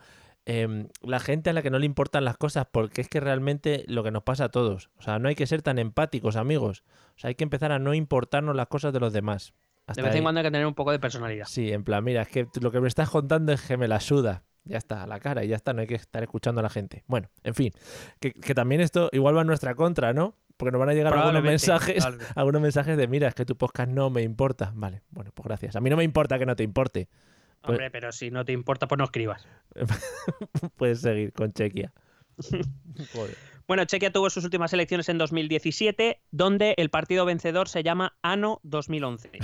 em, la gente a la que no le importan las cosas, porque es que realmente lo que nos pasa a todos. O sea, no hay que ser tan empáticos, amigos. O sea, hay que empezar a no importarnos las cosas de los demás. Hasta De vez en cuando hay que tener un poco de personalidad. Sí, en plan, mira, es que lo que me estás contando es que me la suda. Ya está, a la cara y ya está, no hay que estar escuchando a la gente. Bueno, en fin, que, que también esto igual va en nuestra contra, ¿no? Porque nos van a llegar algunos mensajes, algunos mensajes de, mira, es que tu podcast no me importa. Vale, bueno, pues gracias. A mí no me importa que no te importe. Pues- Hombre, pero si no te importa, pues no escribas. Puedes seguir con Chequia. Joder. Bueno, Chequia tuvo sus últimas elecciones en 2017, donde el partido vencedor se llama ANO 2011.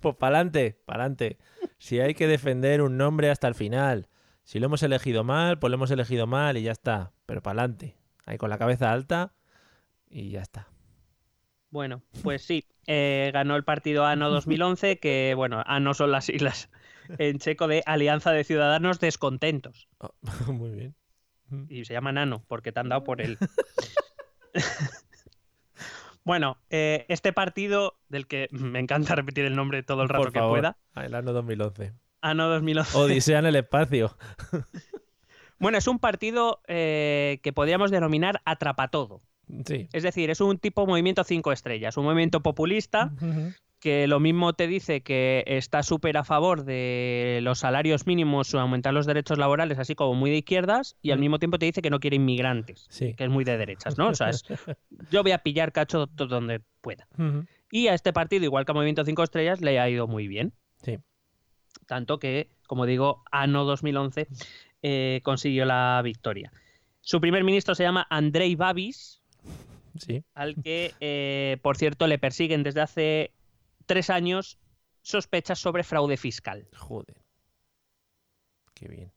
Pues pa'lante, pa'lante. Si hay que defender un nombre hasta el final. Si lo hemos elegido mal, pues lo hemos elegido mal y ya está. Pero pa'lante. Ahí con la cabeza alta y ya está. Bueno, pues sí, eh, ganó el partido ANO 2011, que bueno, ANO son las siglas en checo de Alianza de Ciudadanos Descontentos. Oh, muy bien. Y se llama Nano, porque te han dado por él. bueno, eh, este partido, del que me encanta repetir el nombre todo el rato Por que pueda, Ah, El año 2011. ANO 2011. Odisea en el espacio. Bueno, es un partido eh, que podríamos denominar atrapatodo. Sí. Es decir, es un tipo movimiento cinco estrellas, un movimiento populista que lo mismo te dice que está súper a favor de los salarios mínimos o aumentar los derechos laborales, así como muy de izquierdas, y al Mm. mismo tiempo te dice que no quiere inmigrantes, Sí. que es muy de derechas, ¿no? O sea, es, yo voy a pillar cacho donde pueda. Y a este partido, igual que a Movimiento Cinco Estrellas, le ha ido muy bien. Sí. Tanto que, como digo, ANO 2011 eh, consiguió la victoria. Su primer ministro se llama Andrei Babis, Sí. al que, eh, por cierto, le persiguen desde hace tres años sospechas sobre fraude fiscal. Joder. Qué bien.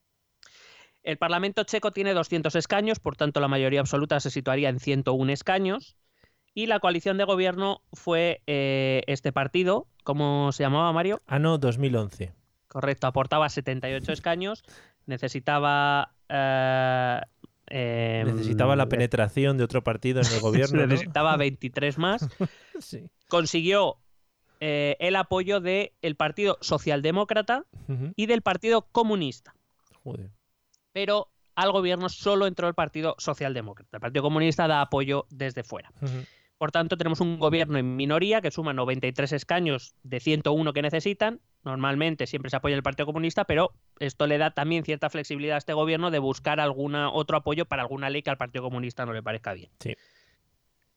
El Parlamento checo tiene 200 escaños, por tanto la mayoría absoluta se situaría en 101 escaños. Y la coalición de gobierno fue eh, este partido, ¿cómo se llamaba Mario? Ano 2011. Correcto, aportaba 78 escaños, necesitaba... eh, em, Necesitaba la penetración de otro partido en el gobierno. ¿no? necesitaba 23 más. Sí. consiguió eh, el apoyo del Partido Socialdemócrata y del Partido Comunista. Joder. Pero al gobierno solo entró el Partido Socialdemócrata. El Partido Comunista da apoyo desde fuera. Por tanto, tenemos un gobierno en minoría que suma 93 escaños de 101 que necesitan. Normalmente siempre se apoya el Partido Comunista, pero esto le da también cierta flexibilidad a este gobierno de buscar alguna, otro apoyo para alguna ley que al Partido Comunista no le parezca bien. Sí.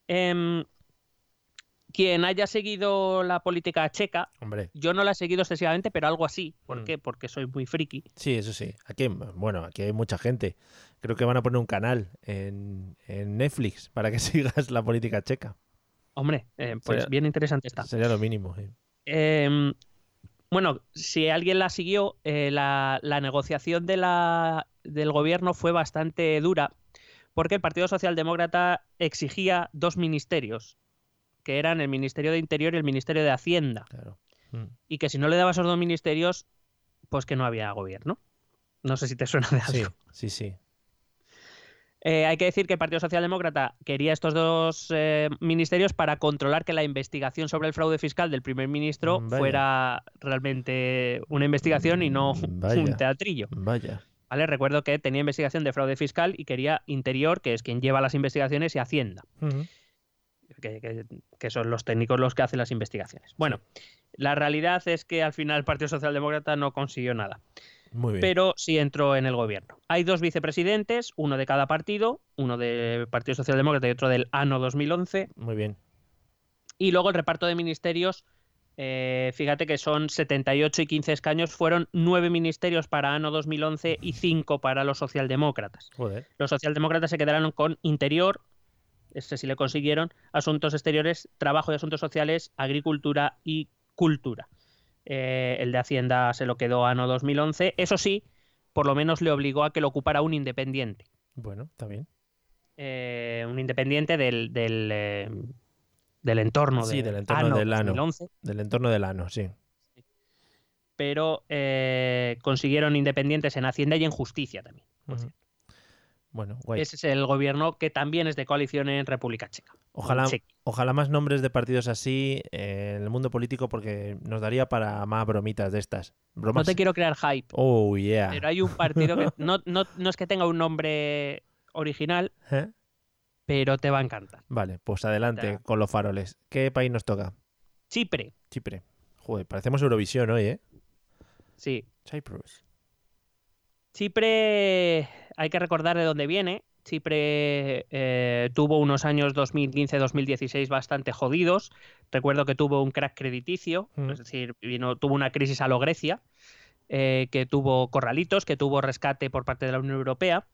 Em, quien haya seguido la política checa, Hombre. yo no la he seguido excesivamente, pero algo así. ¿Por Mm. qué? Porque soy muy friki. Sí, eso sí. Aquí, bueno, aquí hay mucha gente. Creo que van a poner un canal en, en Netflix para que sigas la política checa. Hombre, eh, pues Sería- bien interesante está. Sería lo mínimo. sí. Em, bueno, si alguien la siguió, eh, la, la negociación de la, del gobierno fue bastante dura porque el Partido Socialdemócrata exigía dos ministerios, que eran el Ministerio de Interior y el Ministerio de Hacienda, Claro. Mm. y que si no le daba esos dos ministerios, pues que no había gobierno. No sé si te suena de algo. Sí, sí, sí. Eh, hay que decir que el Partido Socialdemócrata quería estos dos eh, ministerios para controlar que la investigación sobre el fraude fiscal del primer ministro Mm, vaya. fuera realmente una investigación y no Mm, vaya. un teatrillo. Vaya. ¿vale? Recuerdo que tenía investigación de fraude fiscal y quería Interior, que es quien lleva las investigaciones, y Hacienda, que- que son los técnicos los que hacen las investigaciones. Bueno, la realidad es que al final el Partido Socialdemócrata no consiguió nada Muy bien. pero sí entró en el gobierno. Hay dos vicepresidentes, uno de cada partido, uno del Partido Socialdemócrata y otro del ANO 2011, Muy bien. y luego el reparto de ministerios, eh, fíjate que son 78 y 15 escaños, fueron nueve ministerios para ANO 2011 y cinco para los socialdemócratas. Joder. Los socialdemócratas se quedaron con Interior, este sí le consiguieron, Asuntos Exteriores, Trabajo y Asuntos Sociales, Agricultura y Cultura. Eh, el de Hacienda se lo quedó ANO 2011. Eso sí, por lo menos le obligó a que lo ocupara un independiente. Bueno, está bien. eh, un independiente del, del, eh, del entorno, Sí, de del entorno ANO del ANO. 2011, Del entorno del ano, sí. pero consiguieron independientes en Hacienda y en Justicia también. por. Bueno, guay. Ese es el gobierno que también es de coalición en República Checa. Ojalá, ojalá más nombres de partidos así eh, en el mundo político porque nos daría para más bromitas de estas. No te quiero crear hype, Oh, yeah. pero hay un partido que no, no, no es que tenga un nombre original, ¿Eh? pero te va a encantar. Vale, pues adelante con los faroles. ¿Qué país nos toca? Chipre, Chipre. Joder, parecemos Eurovisión hoy, ¿eh? sí. Cyprus. Chipre, hay que recordar de dónde viene. Chipre eh, tuvo unos años 2015-2016 bastante jodidos. Recuerdo que tuvo un crack crediticio, Mm. es decir, vino, tuvo una crisis a lo Grecia, eh, que tuvo corralitos, que tuvo rescate por parte de la Unión Europea.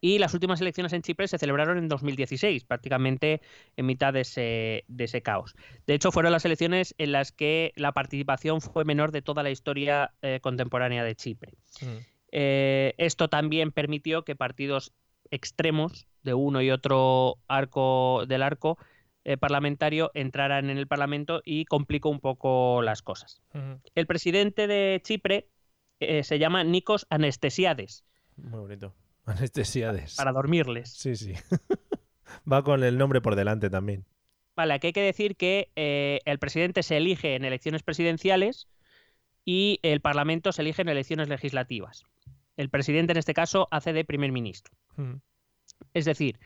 Y las últimas elecciones en Chipre se celebraron en 2016, prácticamente en mitad de ese, de ese caos. De hecho, fueron las elecciones en las que la participación fue menor de toda la historia eh, contemporánea de Chipre. Mm. Eh, esto también permitió que partidos extremos de uno y otro arco del arco eh, parlamentario entraran en el Parlamento y complicó un poco las cosas. El presidente de Chipre eh, se llama Nikos Anestesiades, Muy bonito. Anestesiades. para dormirles. Sí, sí. Va con el nombre por delante también. Vale, aquí hay que decir que el presidente se elige en elecciones presidenciales y el Parlamento se elige en elecciones legislativas. El presidente en este caso hace de primer ministro. Mm. Es decir,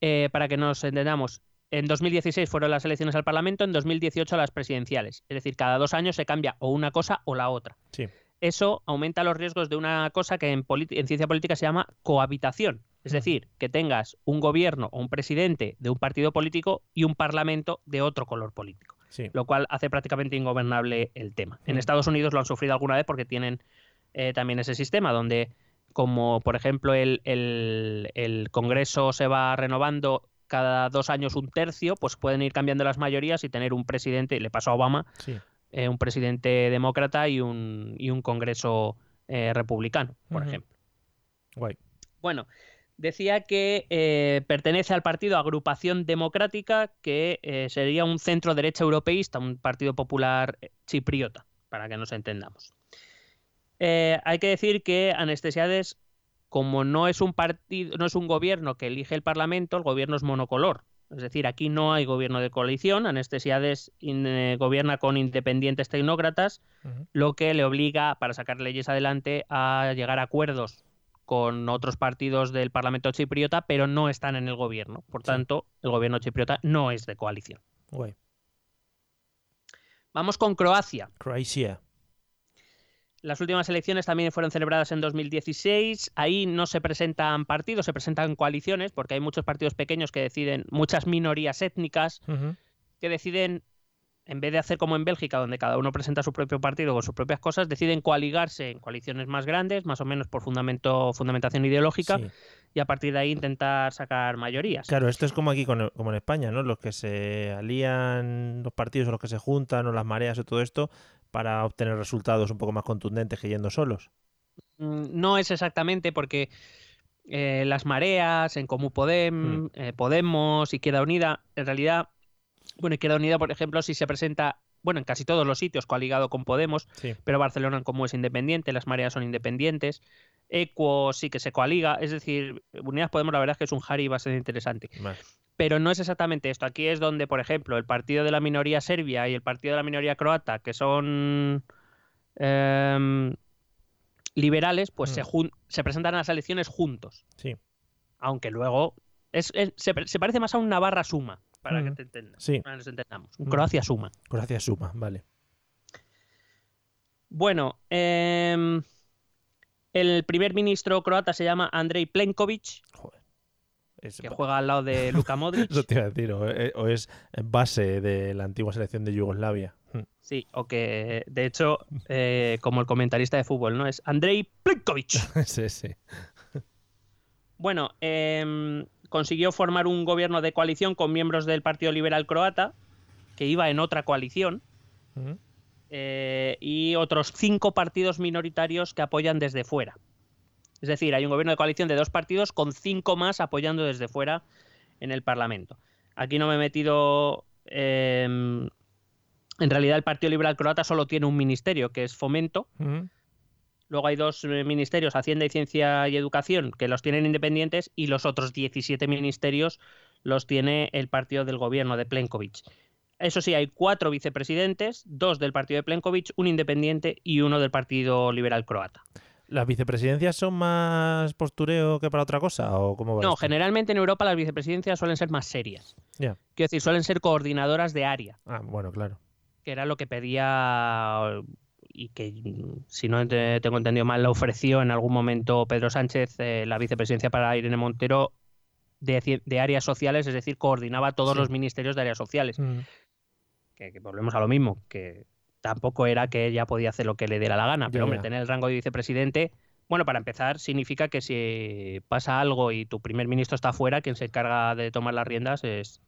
eh, para que nos entendamos, en 2016 fueron las elecciones al Parlamento, en 2018 las presidenciales. Es decir, cada dos años se cambia o una cosa o la otra. Sí. Eso aumenta los riesgos de una cosa que en, en ciencia política se llama cohabitación. Es Ujú. decir, que tengas un gobierno o un presidente de un partido político y un parlamento de otro color político, Sí. lo cual hace prácticamente ingobernable el tema. En Mm. Estados Unidos lo han sufrido alguna vez porque tienen eh, también ese sistema donde, como por ejemplo el, el- el Congreso se va renovando cada dos años un tercio, pues pueden ir cambiando las mayorías y tener un presidente, le pasó a Obama, Sí. eh, un presidente demócrata y un, y un Congreso eh, republicano, por ejemplo. Guay. Bueno, decía que eh, pertenece al partido Agrupación Democrática, que eh, sería un centro derecha europeísta, un partido popular chipriota, para que nos entendamos. Eh, hay que decir que Anestesiades, como no es un partido, no es un gobierno que elige el Parlamento, el gobierno es monocolor. Es decir, aquí no hay gobierno de coalición, Anestesiades in- eh, gobierna con independientes tecnócratas, lo que le obliga, para sacar leyes adelante, a llegar a acuerdos con otros partidos del Parlamento chipriota, pero no están en el gobierno. Por Sí. tanto, el gobierno chipriota no es de coalición. Guay. Vamos con Croacia. Croacia. Las últimas elecciones también fueron celebradas en 2016. Ahí no se presentan partidos, se presentan coaliciones, porque hay muchos partidos pequeños que deciden, muchas minorías étnicas que deciden, en vez de hacer como en Bélgica, donde cada uno presenta su propio partido con sus propias cosas, deciden coaligarse en coaliciones más grandes, más o menos por fundamento, fundamentación ideológica, Sí. y a partir de ahí intentar sacar mayorías. Claro, esto es como aquí, con- como en España, ¿no? Los que se alían, los partidos o los que se juntan, o las mareas o todo esto, para obtener resultados un poco más contundentes que yendo solos. Mm, No es exactamente porque eh, las mareas, en Comú Podem, Mm. eh, Podemos, Izquierda Unida, en realidad, bueno, Izquierda Unida, por ejemplo, si se presenta, bueno, en casi todos los sitios coaligado con Podemos, Sí. pero Barcelona en Comú es independiente, las mareas son independientes, Equo sí que se coaliga, es decir, Unidas Podemos la verdad es que es un jari bastante interesante. Pero no es exactamente esto. Aquí es donde, por ejemplo, el partido de la minoría serbia y el partido de la minoría croata, que son em, liberales, pues se, Mm. se presentan a las elecciones juntos. Sí. Aunque luego es- es- se, se parece más a un Navarra suma, para que Mm. te entendas. Sí. para que nos entendamos. Un Mm. Croacia suma. Croacia suma, vale. Bueno, em, el primer ministro croata se llama Andrei Plenković, Joder. Es- que juega al lado de Luka Modric. Eso te iba a decir, o, eh, o es base de la antigua selección de Yugoslavia. Mm. Sí, o que de hecho, eh, como el comentarista de fútbol, ¿no? Es Andrei Plenković. sí, sí. Bueno, em, consiguió formar un gobierno de coalición con miembros del Partido Liberal Croata, que iba en otra coalición, eh, y otros cinco partidos minoritarios que apoyan desde fuera. Es decir, hay un gobierno de coalición de dos partidos con cinco más apoyando desde fuera en el Parlamento. Aquí no me he metido... eh, en realidad el Partido Liberal Croata solo tiene un ministerio, que es Fomento. Luego hay dos eh, ministerios, Hacienda y Ciencia y Educación, que los tienen independientes y los otros 17 ministerios los tiene el partido del gobierno de Plenković. Eso sí, hay cuatro vicepresidentes, dos del partido de Plenković, un independiente y uno del Partido Liberal Croata. ¿Las vicepresidencias son más postureo que para otra cosa? ¿O cómo va No, esto? generalmente en Europa las vicepresidencias suelen ser más serias. Ya. Quiero decir, suelen ser coordinadoras de área, Ah, bueno, claro. que era lo que pedía y que, mm, si no te- tengo entendido mal, la ofreció en algún momento Pedro Sánchez, eh, la vicepresidencia para Irene Montero de, áreas sociales, es decir, coordinaba todos Sí. los ministerios de áreas sociales. Mm. Que, que volvemos a lo mismo, que tampoco era que ella podía hacer lo que le diera la gana, pero Ya, hombre, ya. tener el rango de vicepresidente, bueno, para empezar, significa que si pasa algo y tu primer ministro está fuera, quien se encarga de tomar las riendas es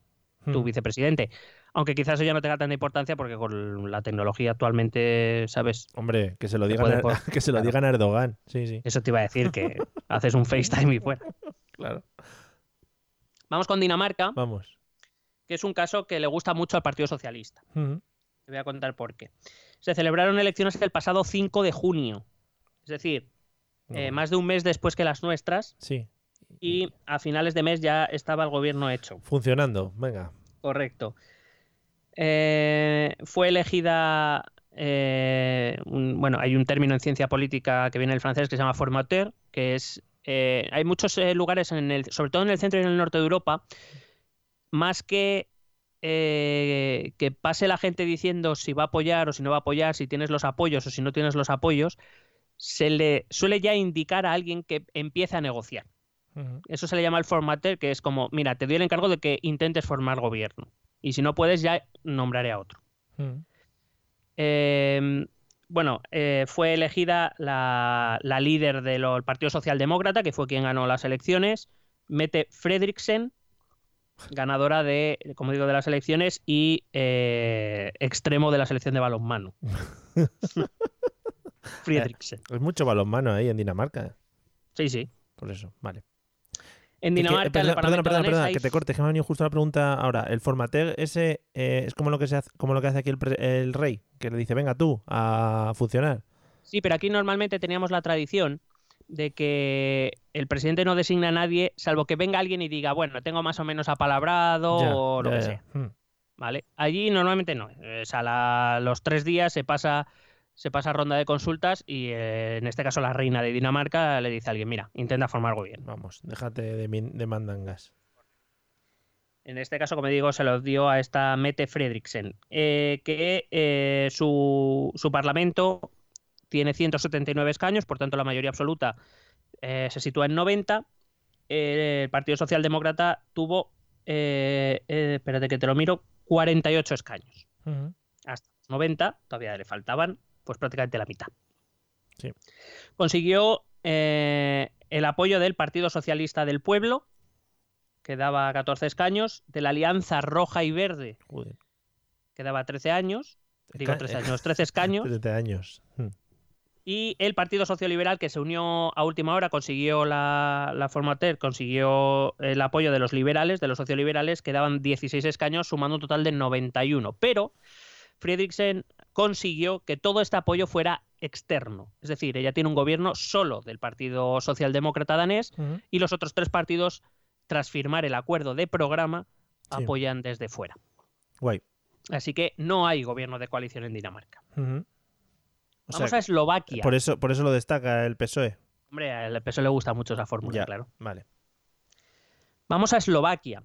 tu Mm. vicepresidente. Aunque quizás eso ya no tenga tanta importancia porque con la tecnología actualmente, ¿sabes? Hombre, que se lo digan, a, por- que se lo claro. digan a Erdogan. Sí, sí. Eso te iba a decir, que haces un FaceTime y fuera. Claro. Vamos con Dinamarca, Vamos. que es un caso que le gusta mucho al Partido Socialista. Te voy a contar por qué. Se celebraron elecciones el pasado 5 de junio, es decir, eh, más de un mes después que las nuestras, Sí. y a finales de mes ya estaba el gobierno hecho. Funcionando. Venga. Correcto. Eh, fue elegida. eh, un- bueno, hay un término en ciencia política que viene del francés que se llama formateur, que es. eh, hay muchos lugares, en el, sobre todo en el centro y en el norte de Europa, más que que pase la gente diciendo si va a apoyar o si no va a apoyar, si tienes los apoyos o si no tienes los apoyos, se le suele ya indicar a alguien que empieza a negociar. Eso se le llama el formater, que es como, mira, te doy el encargo de que intentes formar gobierno. Y si no puedes, ya nombraré a otro. Ujú. Eh, bueno, eh, fue elegida la, la líder del Partido Socialdemócrata, que fue quien ganó las elecciones, Mette Frederiksen, ganadora de, como digo, de las elecciones y eh, extremo de la selección de balonmano. Frederiksen. Es mucho balonmano ahí en Dinamarca. Sí, sí. Por eso, vale. En Que- que- Dinamarca, el perdona, perdona, perdona, que te cortes, que me ha venido justo la pregunta ahora. El formateg ese eh, es como lo que se hace, como lo que hace aquí el, el rey, que le dice, venga tú a funcionar. Sí, pero aquí normalmente teníamos la tradición de que el presidente no designa a nadie, salvo que venga alguien y diga, bueno, tengo más o menos apalabrado Ya, o lo ya, que ya. sea. Mm. ¿Vale? Allí normalmente no. Es a la- los tres días se pasa, se pasa ronda de consultas y eh, en este caso la reina de Dinamarca le dice a alguien, mira, intenta formar gobierno. Vamos, déjate de, mandangas. En este caso, como digo, se los dio a esta Mette Frederiksen, eh, que eh, su, su parlamento tiene 179 escaños, por tanto la mayoría absoluta se sitúa en 90. Eh, el Partido Socialdemócrata tuvo, espérate que te lo miro, 48 escaños. Ujú. Hasta los 90, todavía le faltaban pues prácticamente la mitad. Sí. Consiguió eh, el apoyo del Partido Socialista del Pueblo, que daba 14 escaños, de la Alianza Roja y Verde, Joder. que daba 13 años, digo Esca- 13 años, 13 escaños, 13 años. Mm. y el Partido Socioliberal, que se unió a última hora, consiguió la, la Formater, consiguió el apoyo de los liberales, de los socioliberales, que daban 16 escaños, sumando un total de 91. Pero Friedrichsen consiguió que todo este apoyo fuera externo. Es decir, ella tiene un gobierno solo del Partido Socialdemócrata danés y los otros tres partidos, tras firmar el acuerdo de programa, Sí. apoyan desde fuera. Guay. Así que no hay gobierno de coalición en Dinamarca. O Vamos sea, a Eslovaquia. por eso, por eso lo destaca el PSOE. Hombre, al PSOE le gusta mucho esa fórmula, Ya, claro. Vale. Vamos a Eslovaquia.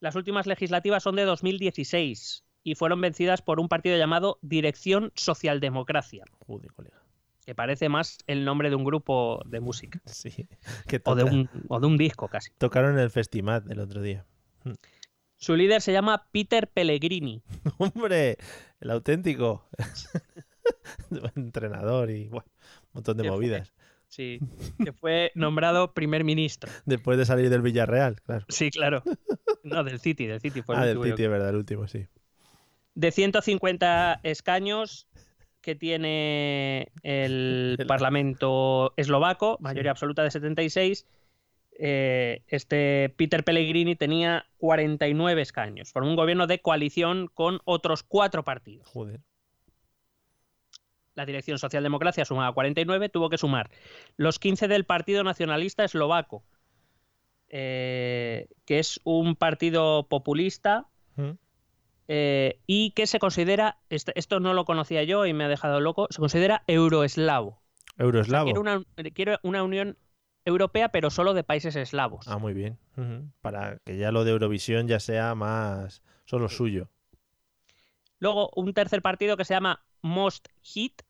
Las últimas legislativas son de 2016 y fueron vencidas por un partido llamado Dirección Socialdemocracia, Joder, colega. que parece más el nombre de un grupo de música Sí. Que o de un, o de un disco casi. tocaron en el Festimat el otro día. Su líder se llama Peter Pellegrini. ¡Hombre! El auténtico. Entrenador y buah, un montón de movidas. Sí, que fue nombrado primer ministro. Después de salir del Villarreal, claro. Sí, claro. No, del City, del City fue el ah, del City, es verdad, el último, sí. De 150 escaños que tiene el Parlamento eslovaco, mayoría absoluta de 76, eh, este Peter Pellegrini tenía 49 escaños. Formó un gobierno de coalición con otros cuatro partidos. Joder. La dirección socialdemocracia sumaba 49, tuvo que sumar los 15 del Partido Nacionalista Eslovaco, eh, que es un partido populista ¿Mm? Eh, y que se considera, este- esto no lo conocía yo y me ha dejado loco, se considera euroeslavo. Euroeslavo. Quiere una, quiere una unión europea, pero solo de países eslavos. Ah, muy bien. Para que ya lo de Eurovisión ya sea más solo suyo. Luego, un tercer partido que se llama Most Hit,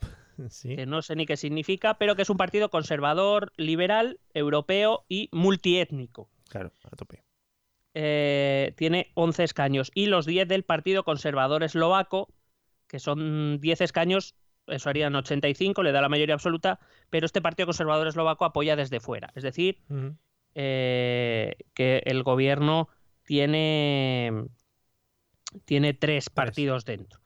Sí. que no sé ni qué significa, pero que es un partido conservador, liberal, europeo y multiétnico. Claro, a tope. Eh, tiene 11 escaños. Y los 10 del Partido Conservador Eslovaco, que son 10 escaños, eso harían 85, le da la mayoría absoluta, pero este Partido Conservador Eslovaco apoya desde fuera. Es decir, eh, que el gobierno tiene, tiene tres partidos dentro.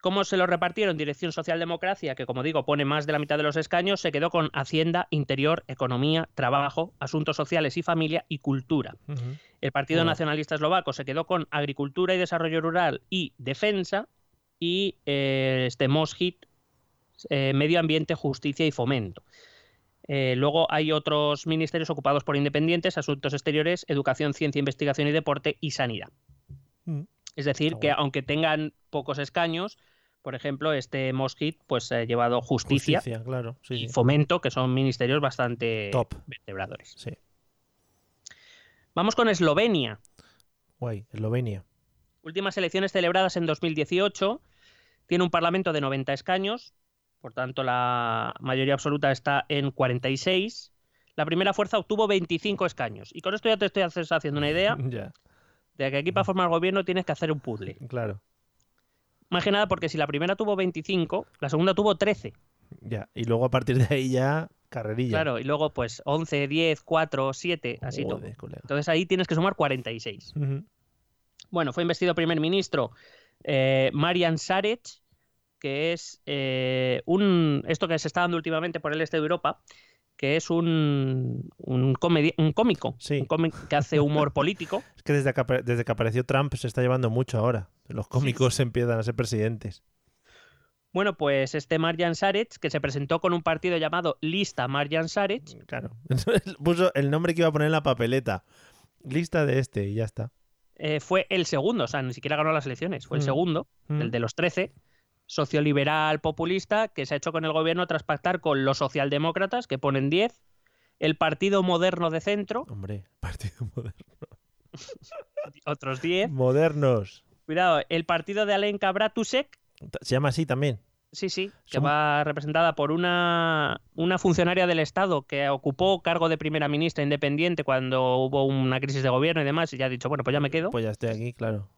¿Cómo se lo repartieron? Dirección Socialdemocracia, que como digo pone más de la mitad de los escaños, se quedó con Hacienda, Interior, Economía, Trabajo, Asuntos Sociales y Familia y Cultura. El Partido. Nacionalista Eslovaco se quedó con Agricultura y Desarrollo Rural y Defensa y eh, este Moshit, eh, Medio Ambiente, Justicia y Fomento. Eh, luego hay otros ministerios ocupados por independientes, Asuntos Exteriores, Educación, Ciencia, Investigación y Deporte y Sanidad. Mm. Es decir, que bueno. aunque tengan pocos escaños, por ejemplo, este Moshit pues ha llevado Justicia, Justicia, claro. Sí, y sí. Fomento, que son ministerios bastante Top. vertebradores. Sí. Vamos con Eslovenia. Guay. Eslovenia. Últimas elecciones celebradas en 2018. Tiene un parlamento de 90 escaños, por tanto la mayoría absoluta está en 46. La primera fuerza obtuvo 25 escaños. Y con esto ya te estoy haciendo una idea Ya, de que aquí para formar gobierno tienes que hacer un puzzle. claro. Más que nada porque si la primera tuvo 25, la segunda tuvo 13. Ya. Y luego a partir de ahí ya carrerilla. Claro, y luego pues 11, 10, 4, 7, así todo. Joder, colega. Entonces ahí tienes que sumar 46. Ujú. Bueno, fue investido primer ministro eh, Marian Sarec, que es eh, un. Esto que se está dando últimamente por el este de Europa, que es un, un, comedi- un cómico, Sí. un cómic que hace humor político. Es que desde que, desde que apareció Trump se está llevando mucho ahora. Los cómicos empiezan a ser presidentes. Bueno, pues este Marian Sarec, que se presentó con un partido llamado Lista Marian Sarec, Claro. Puso el nombre que iba a poner en la papeleta. Lista de este y ya está. eh, fue el segundo, o sea, ni siquiera ganó las elecciones, fue el Mm. segundo, Mm. el de los 13, socioliberal populista, que se ha hecho con el gobierno tras pactar con los socialdemócratas, que ponen 10, el Partido Moderno de Centro, Hombre, partido moderno. otros 10, Modernos. cuidado, el partido de Alenka Bratusek, Se llama así también. sí, sí, que va representada por una, una funcionaria del Estado que ocupó cargo de primera ministra independiente cuando hubo una crisis de gobierno y demás, y ya ha dicho, bueno, pues ya me quedo. Pues ya estoy aquí, claro.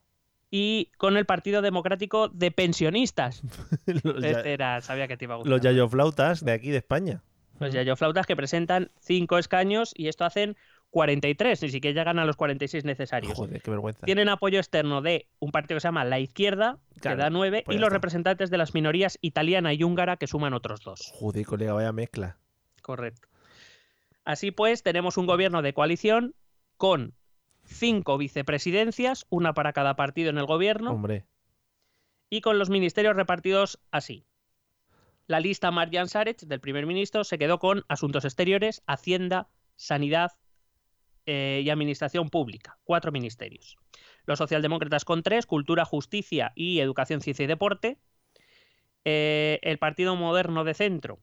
Y con el Partido Democrático de Pensionistas. Este era, sabía que te iba a gustar. los yayoflautas de aquí de España. Los yayoflautas que presentan cinco escaños y esto hacen 43, ni siquiera llegan a los 46 necesarios. Joder, qué vergüenza. Tienen apoyo externo de un partido que se llama La Izquierda, Claro, que da 9, pues y los está. representantes de las minorías italiana y húngara, que suman otros dos. Joder, colega, vaya mezcla. Correcto. Así pues, tenemos un gobierno de coalición con cinco vicepresidencias, una para cada partido en el gobierno, Hombre. y con los ministerios repartidos así. La lista Marjan Sarech del primer ministro se quedó con Asuntos Exteriores, Hacienda, Sanidad eh, y Administración Pública. Cuatro ministerios. Los socialdemócratas con tres, Cultura, Justicia y Educación, Ciencia y Deporte. Eh, el Partido Moderno de Centro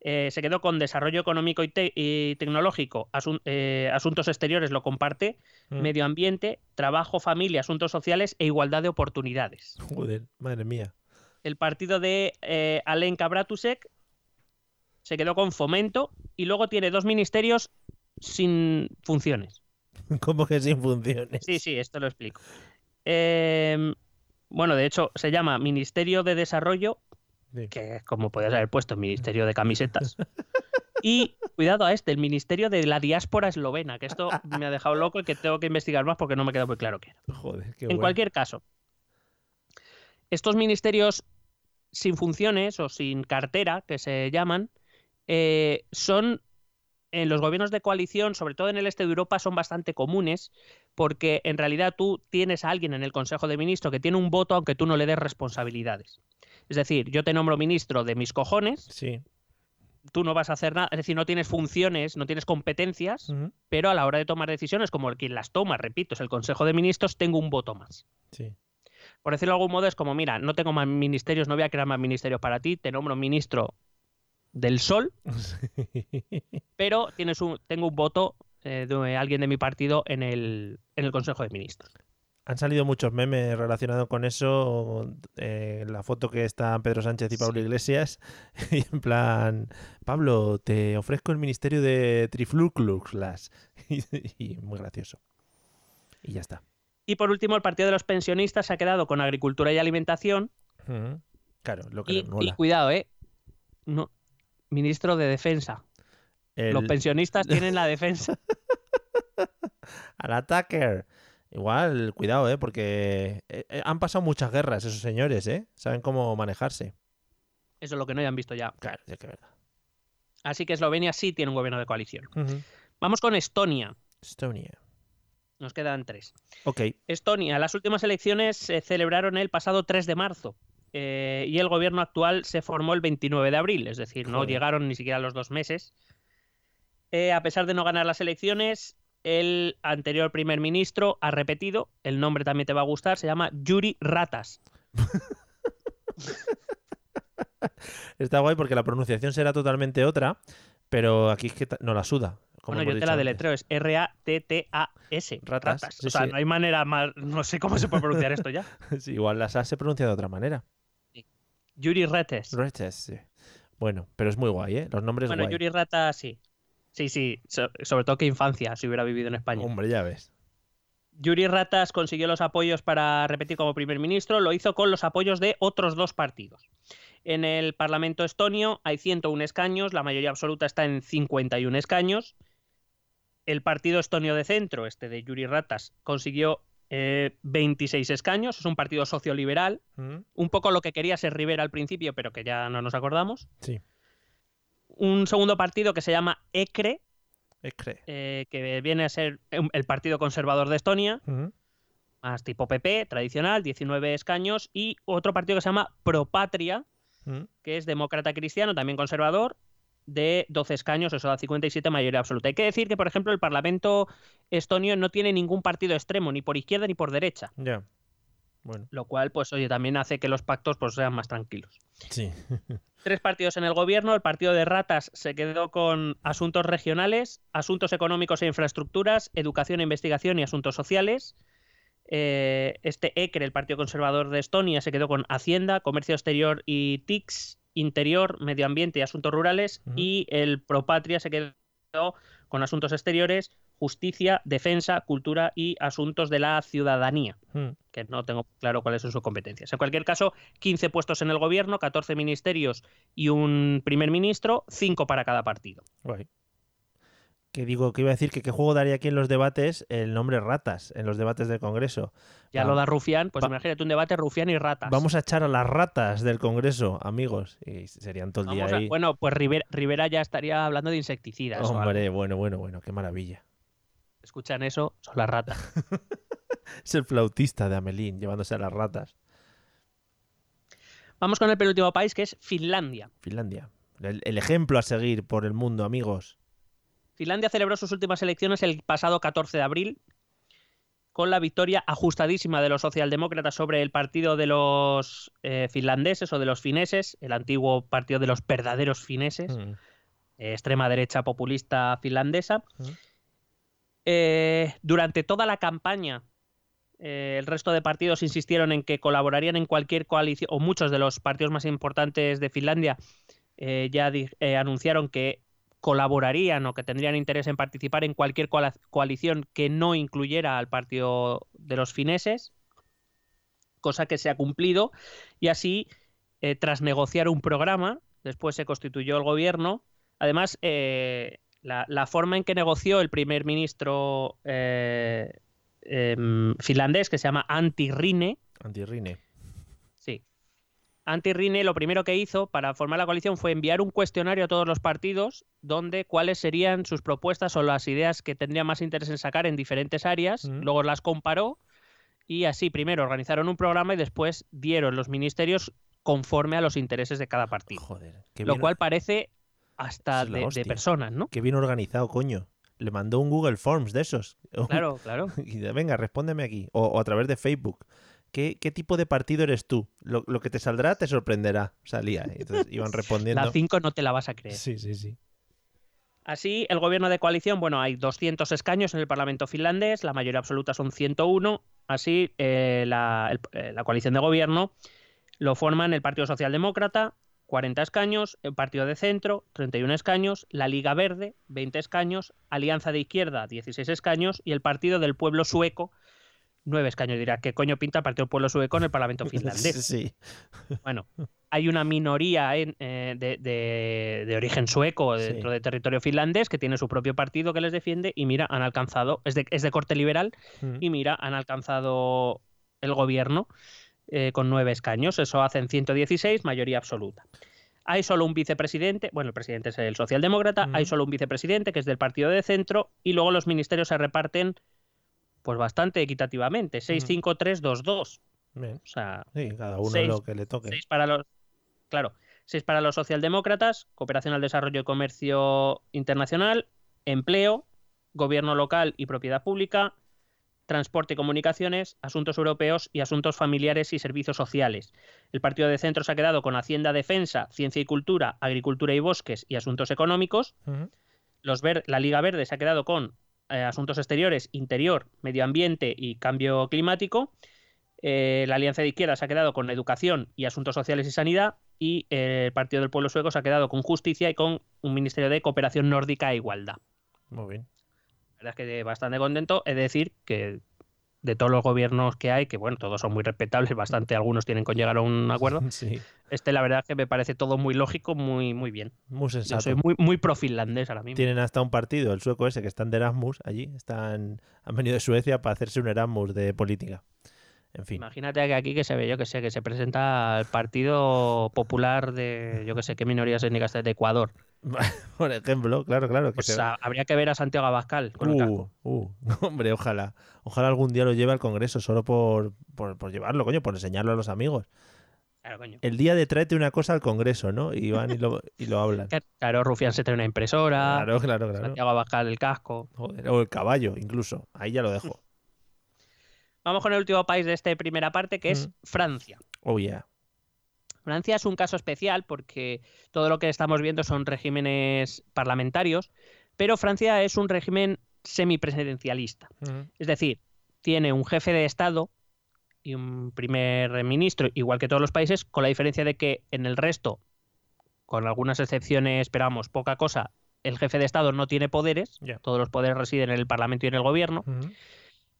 eh, se quedó con Desarrollo Económico y, te- y Tecnológico. Asun- eh, Asuntos Exteriores lo comparte. Mm. Medio Ambiente, Trabajo, Familia, Asuntos Sociales e Igualdad de Oportunidades Joder, madre mía. el partido de eh, Alenka Bratusek se quedó con fomento y luego tiene dos ministerios sin funciones. ¿Cómo que sin funciones? Sí, sí, esto lo explico. Eh, bueno, de hecho, se llama Ministerio de Desarrollo, Sí. que es como podías haber puesto Ministerio de Camisetas. Y cuidado a este, el Ministerio de la Diáspora Eslovena, que esto me ha dejado loco y que tengo que investigar más porque no me queda muy claro qué era. Joder, qué En bueno. cualquier caso, estos ministerios sin funciones o sin cartera, que se llaman, eh, son en los gobiernos de coalición, sobre todo en el este de Europa, son bastante comunes porque en realidad tú tienes a alguien en el Consejo de Ministros que tiene un voto aunque tú no le des responsabilidades. Es decir, yo te nombro ministro de mis cojones, Sí. tú no vas a hacer nada, es decir, no tienes funciones, no tienes competencias, pero a la hora de tomar decisiones, como el quien las toma, repito, es el Consejo de Ministros, tengo un voto más. Sí. Por decirlo de algún modo, es como, mira, no tengo más ministerios, no voy a crear más ministerios para ti, te nombro ministro del Sol, pero tienes un, tengo un voto eh, de alguien de mi partido en el, en el Consejo de Ministros. Han salido muchos memes relacionados con eso. eh, la foto que están Pedro Sánchez y Pablo Iglesias. Y en plan, Pablo, te ofrezco el ministerio de Triflucluxlas. Y, y muy gracioso. Y ya está. Y por último, el Partido de los Pensionistas se ha quedado con Agricultura y Alimentación. Claro, lo que Y, cuidado, ¿eh? No, ministro de Defensa. El- Los pensionistas tienen la defensa. al attacker. Igual, cuidado, ¿eh? Porque eh, eh, han pasado muchas guerras esos señores, ¿eh? Saben cómo manejarse. Eso es lo que no hayan visto ya. Claro, es que es verdad. Así que Eslovenia sí tiene un gobierno de coalición. Vamos con Estonia. Estonia. Nos quedan tres. Ok. Estonia, las últimas elecciones se celebraron el pasado 3 de marzo eh, y el gobierno actual se formó el 29 de abril, es decir, no Joder. llegaron ni siquiera los dos meses. Eh, a pesar de no ganar las elecciones, el anterior primer ministro ha repetido, el nombre también te va a gustar, se llama Yuri Ratas. Está guay porque la pronunciación será totalmente otra, pero aquí es que no la suda. como bueno, yo te la deletreo, es R-A-T-T-A-S. Ratas, sí, o sea, sí. no hay manera más, no sé cómo se puede pronunciar esto ya. Sí, igual las A se pronuncia de otra manera. Yuri Rates. Reches, sí. Bueno, pero es muy guay, ¿eh? Los nombres Bueno, guay. Yuri Ratas sí. Sí, sí, so- sobre todo que infancia, si hubiera vivido en España. Hombre, ya ves. Yuri Ratas consiguió los apoyos para repetir como primer ministro, lo hizo con los apoyos de otros dos partidos. En el Parlamento estonio hay 101 escaños, la mayoría absoluta está en 51 escaños. El Partido Estonio de Centro, este de Yuri Ratas, consiguió eh, 26 escaños, es un partido socioliberal, Mm, un poco lo que quería ser Rivera al principio, pero que ya no nos acordamos. Sí. Un segundo partido que se llama ECRE, Es cre- eh, que viene a ser el Partido Conservador de Estonia, más tipo PP, tradicional, 19 escaños, y otro partido que se llama Propatria, Mm. que es demócrata cristiano, también conservador, de 12 escaños, eso da 57 mayoría absoluta. Hay que decir que, por ejemplo, el Parlamento estonio no tiene ningún partido extremo, ni por izquierda ni por derecha, Ya. Bueno, lo cual, pues, oye, también hace que los pactos pues, sean más tranquilos. sí. Tres partidos en el gobierno. El partido de ratas se quedó con asuntos regionales, asuntos económicos e infraestructuras, educación e investigación y asuntos sociales. Eh, este ECRE, el Partido Conservador de Estonia, se quedó con Hacienda, Comercio Exterior y TICS, Interior, Medio Ambiente y Asuntos Rurales. Y el Propatria se quedó con Asuntos Exteriores, Justicia, Defensa, Cultura y Asuntos de la Ciudadanía Mm. que no tengo claro cuáles son sus competencias. En cualquier caso, 15 puestos en el gobierno, 14 ministerios y un primer ministro, 5 para cada partido. Que digo, que iba a decir que qué juego daría aquí en los debates el nombre ratas, en los debates del Congreso. Ya lo da Rufián, pues imagínate un debate Rufián y ratas. Vamos a echar a las ratas del Congreso, amigos. Y serían todo el día a- ahí. Bueno, pues Rivera, Rivera ya estaría hablando de insecticidas. o algo. Hombre, bueno, bueno, bueno, qué maravilla. Escuchan eso, son las ratas. Es el flautista de Amelín llevándose a las ratas. Vamos con el penúltimo país, que es Finlandia. Finlandia. El, el ejemplo a seguir por el mundo, amigos. Finlandia celebró sus últimas elecciones el pasado 14 de abril con la victoria ajustadísima de los socialdemócratas sobre el partido de los eh, finlandeses o de los fineses, el antiguo partido de los verdaderos fineses. Mm. eh, extrema derecha populista finlandesa. Ujú. Eh, durante toda la campaña, el resto de partidos insistieron en que colaborarían en cualquier coalición, o muchos de los partidos más importantes de Finlandia ya anunciaron que colaborarían o que tendrían interés en participar en cualquier coalición que no incluyera al partido de los fineses, cosa que se ha cumplido, y así, eh, tras negociar un programa, después se constituyó el gobierno. Además, eh, la, la forma en que negoció el primer ministro eh, em, finlandés, que se llama Antti Rinne, Antirrine. sí, Antti Rinne lo primero que hizo para formar la coalición fue enviar un cuestionario a todos los partidos donde cuáles serían sus propuestas o las ideas que tendría más interés en sacar en diferentes áreas, luego las comparó y así primero organizaron un programa y después dieron los ministerios conforme a los intereses de cada partido. Joder, qué Lo bien, cual parece hasta de, personas, ¿no? qué bien organizado, coño. Le mandó un Google Forms de esos. Claro, claro. Y de, venga, respóndeme aquí. O, o a través de Facebook. ¿Qué, qué tipo de partido eres tú? Lo, lo que te saldrá te sorprenderá. Salía. Y entonces iban respondiendo. La 5 no te la vas a creer. Sí, sí, sí. Así, el gobierno de coalición, bueno, hay 200 escaños en el Parlamento finlandés, la mayoría absoluta son 101. Así, eh, la, el- eh, la coalición de gobierno lo forman el Partido Socialdemócrata, 40 escaños, el Partido de Centro, 31 escaños, la Liga Verde, 20 escaños, Alianza de Izquierda, 16 escaños y el Partido del Pueblo Sueco, 9 escaños. Dirá, ¿qué coño pinta el Partido Pueblo Sueco en el Parlamento finlandés? Sí. Bueno, hay una minoría en, eh, de, de- de origen sueco Sí. dentro de territorio finlandés que tiene su propio partido que les defiende y mira, han alcanzado, es de, es de corte liberal Mm. y mira, han alcanzado el gobierno eh, con nueve escaños, eso hacen 116, mayoría absoluta. Hay solo un vicepresidente, bueno, el presidente es el socialdemócrata, hay Ujú. solo un vicepresidente que es del partido de centro y luego los ministerios se reparten pues bastante equitativamente, 6-5-3-2-2. Bien. O sea, Sí, cada uno lo que le toque. Seis para los. Claro, seis para los socialdemócratas, cooperación al desarrollo y comercio internacional, empleo, gobierno local y propiedad pública, transporte y comunicaciones, asuntos europeos y asuntos familiares y servicios sociales. El partido de centro se ha quedado con Hacienda, Defensa, Ciencia y Cultura, Agricultura y Bosques y asuntos económicos. Los ver- la Liga Verde se ha quedado con eh, asuntos exteriores, interior, medio ambiente y cambio climático. Eh, la Alianza de Izquierda se ha quedado con educación y asuntos sociales y sanidad. Y eh, el Partido del Pueblo Sueco se ha quedado con justicia y con un Ministerio de Cooperación Nórdica e Igualdad. Muy bien. La verdad es que bastante contento. Es decir, que de todos los gobiernos que hay, que bueno, todos son muy respetables, bastante algunos tienen con llegar a un acuerdo. Sí, Este, la verdad es que me parece todo muy lógico, muy, muy bien. muy Yo sensato. soy muy, muy pro finlandés ahora mismo. Tienen hasta un partido, el sueco ese, que están de Erasmus allí. Están, han venido de Suecia para hacerse un Erasmus de política. En fin. Imagínate que aquí que se ve, yo que sé, que se presenta el Partido Popular de, yo que sé, qué minorías étnicas de Ecuador. Por ejemplo, claro, claro. Que Pues se- habría que ver a Santiago Abascal con el. Uh, uh, hombre, ojalá. Ojalá algún día lo lleve al Congreso solo por, por, por llevarlo, coño, por enseñarlo a los amigos. Claro, coño. El día de tráete una cosa al Congreso, ¿no? Y van y lo, y lo hablan. Claro, Rufián se trae una impresora, Claro, claro, claro. Santiago Abascal el casco. Joder, o el caballo, incluso. Ahí ya lo dejo. Vamos con el último país de esta primera parte, que es Mm. Francia. Oh, yeah. Francia es un caso especial porque todo lo que estamos viendo son regímenes parlamentarios, pero Francia es un régimen semipresidencialista. Es decir, tiene un jefe de Estado y un primer ministro, igual que todos los países, con la diferencia de que en el resto, con algunas excepciones, esperamos, poca cosa, el jefe de Estado no tiene poderes, todos los poderes residen en el Parlamento y en el gobierno,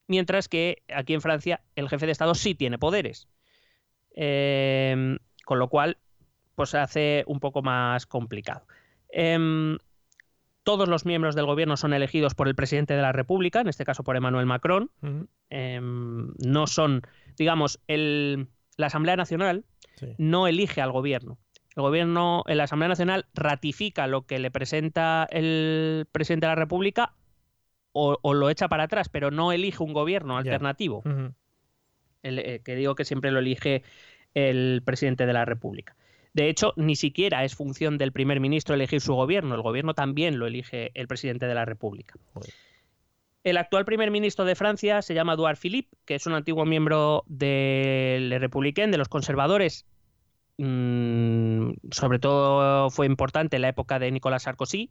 mientras que aquí en Francia el jefe de Estado sí tiene poderes. Em, con lo cual, pues se hace un poco más complicado. Em, todos los miembros del gobierno son elegidos por el presidente de la República, en este caso por Emmanuel Macron. Em, no son, digamos, el, la Asamblea Nacional Sí. no elige al gobierno. El gobierno, la Asamblea Nacional ratifica lo que le presenta el presidente de la República o, o lo echa para atrás, pero no elige un gobierno alternativo. El, eh, que digo que siempre lo elige el presidente de la República. De hecho, ni siquiera es función del primer ministro elegir su gobierno, el gobierno también lo elige el presidente de la República. El actual primer ministro de Francia se llama Edouard Philippe, que es un antiguo miembro del Republicain, de los conservadores. Mm, sobre todo fue importante en la época de Nicolas Sarkozy.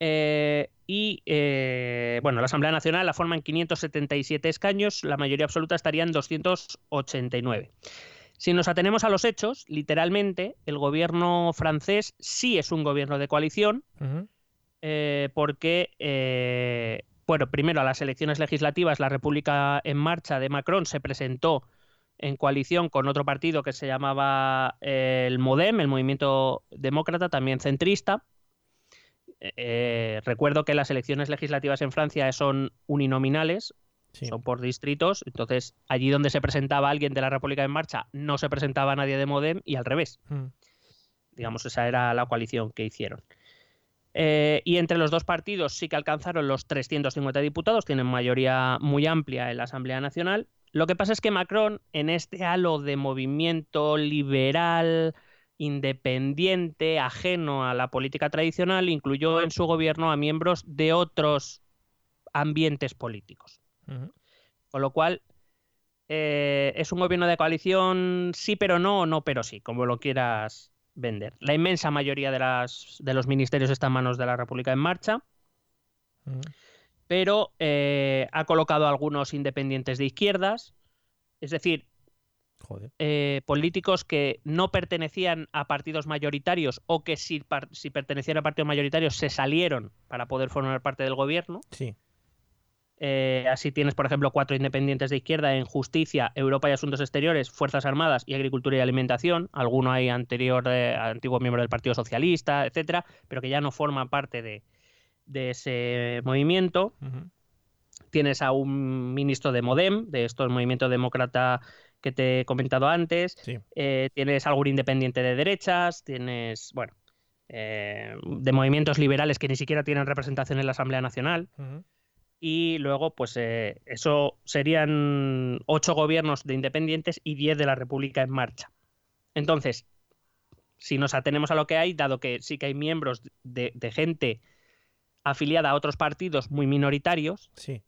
Eh, y eh, bueno, la Asamblea Nacional la forman 577 escaños, la mayoría absoluta estaría en 289. Si nos atenemos a los hechos, literalmente el gobierno francés sí es un gobierno de coalición, eh, porque, bueno, primero a las elecciones legislativas la República en Marcha de Macron se presentó en coalición con otro partido que se llamaba el MODEM, el Movimiento Demócrata, también centrista. Eh, recuerdo que las elecciones legislativas en Francia son uninominales, Sí. son por distritos. Entonces, allí donde se presentaba alguien de la República en Marcha, no se presentaba nadie de Modem y al revés. Mm. Digamos, esa era la coalición que hicieron. Eh, y entre los dos partidos sí que alcanzaron los 350 diputados, tienen mayoría muy amplia en la Asamblea Nacional. Lo que pasa es que Macron, en este halo de movimiento liberal, independiente, ajeno a la política tradicional, incluyó en su gobierno a miembros de otros ambientes políticos. Con lo cual, eh, es un gobierno de coalición sí pero no, o no pero sí, como lo quieras vender. La inmensa mayoría de, las, de los ministerios está en manos de la República en marcha, pero eh, ha colocado a algunos independientes de izquierdas, es decir, Joder. eh, políticos que no pertenecían a partidos mayoritarios o que si, si pertenecían a partidos mayoritarios se salieron para poder formar parte del gobierno. Sí. Eh, así tienes, por ejemplo, cuatro independientes de izquierda en Justicia, Europa y Asuntos Exteriores, Fuerzas Armadas y Agricultura y Alimentación. Alguno hay anterior, eh, antiguo miembro del Partido Socialista, etcétera, pero que ya no forman parte de, de ese movimiento. Tienes a un ministro de Modem, de estos movimientos demócrata que te he comentado antes. Sí. Eh, tienes algún independiente de derechas, tienes, bueno, eh, de movimientos liberales que ni siquiera tienen representación en la Asamblea Nacional y luego, pues eh, eso serían ocho gobiernos de independientes y diez de la República en marcha. Entonces, si nos atenemos a lo que hay, dado que sí que hay miembros de, de gente afiliada a otros partidos muy minoritarios, Sí.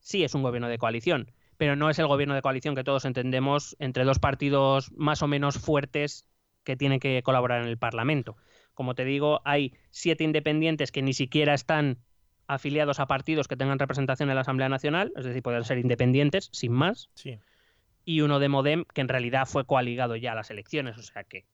sí es un gobierno de coalición, pero no es el gobierno de coalición que todos entendemos entre dos partidos más o menos fuertes que tienen que colaborar en el Parlamento. Como te digo, hay siete independientes que ni siquiera están afiliados a partidos que tengan representación en la Asamblea Nacional, es decir, pueden ser independientes, sin más, Sí. y uno de Modem que en realidad fue coaligado ya a las elecciones, o sea que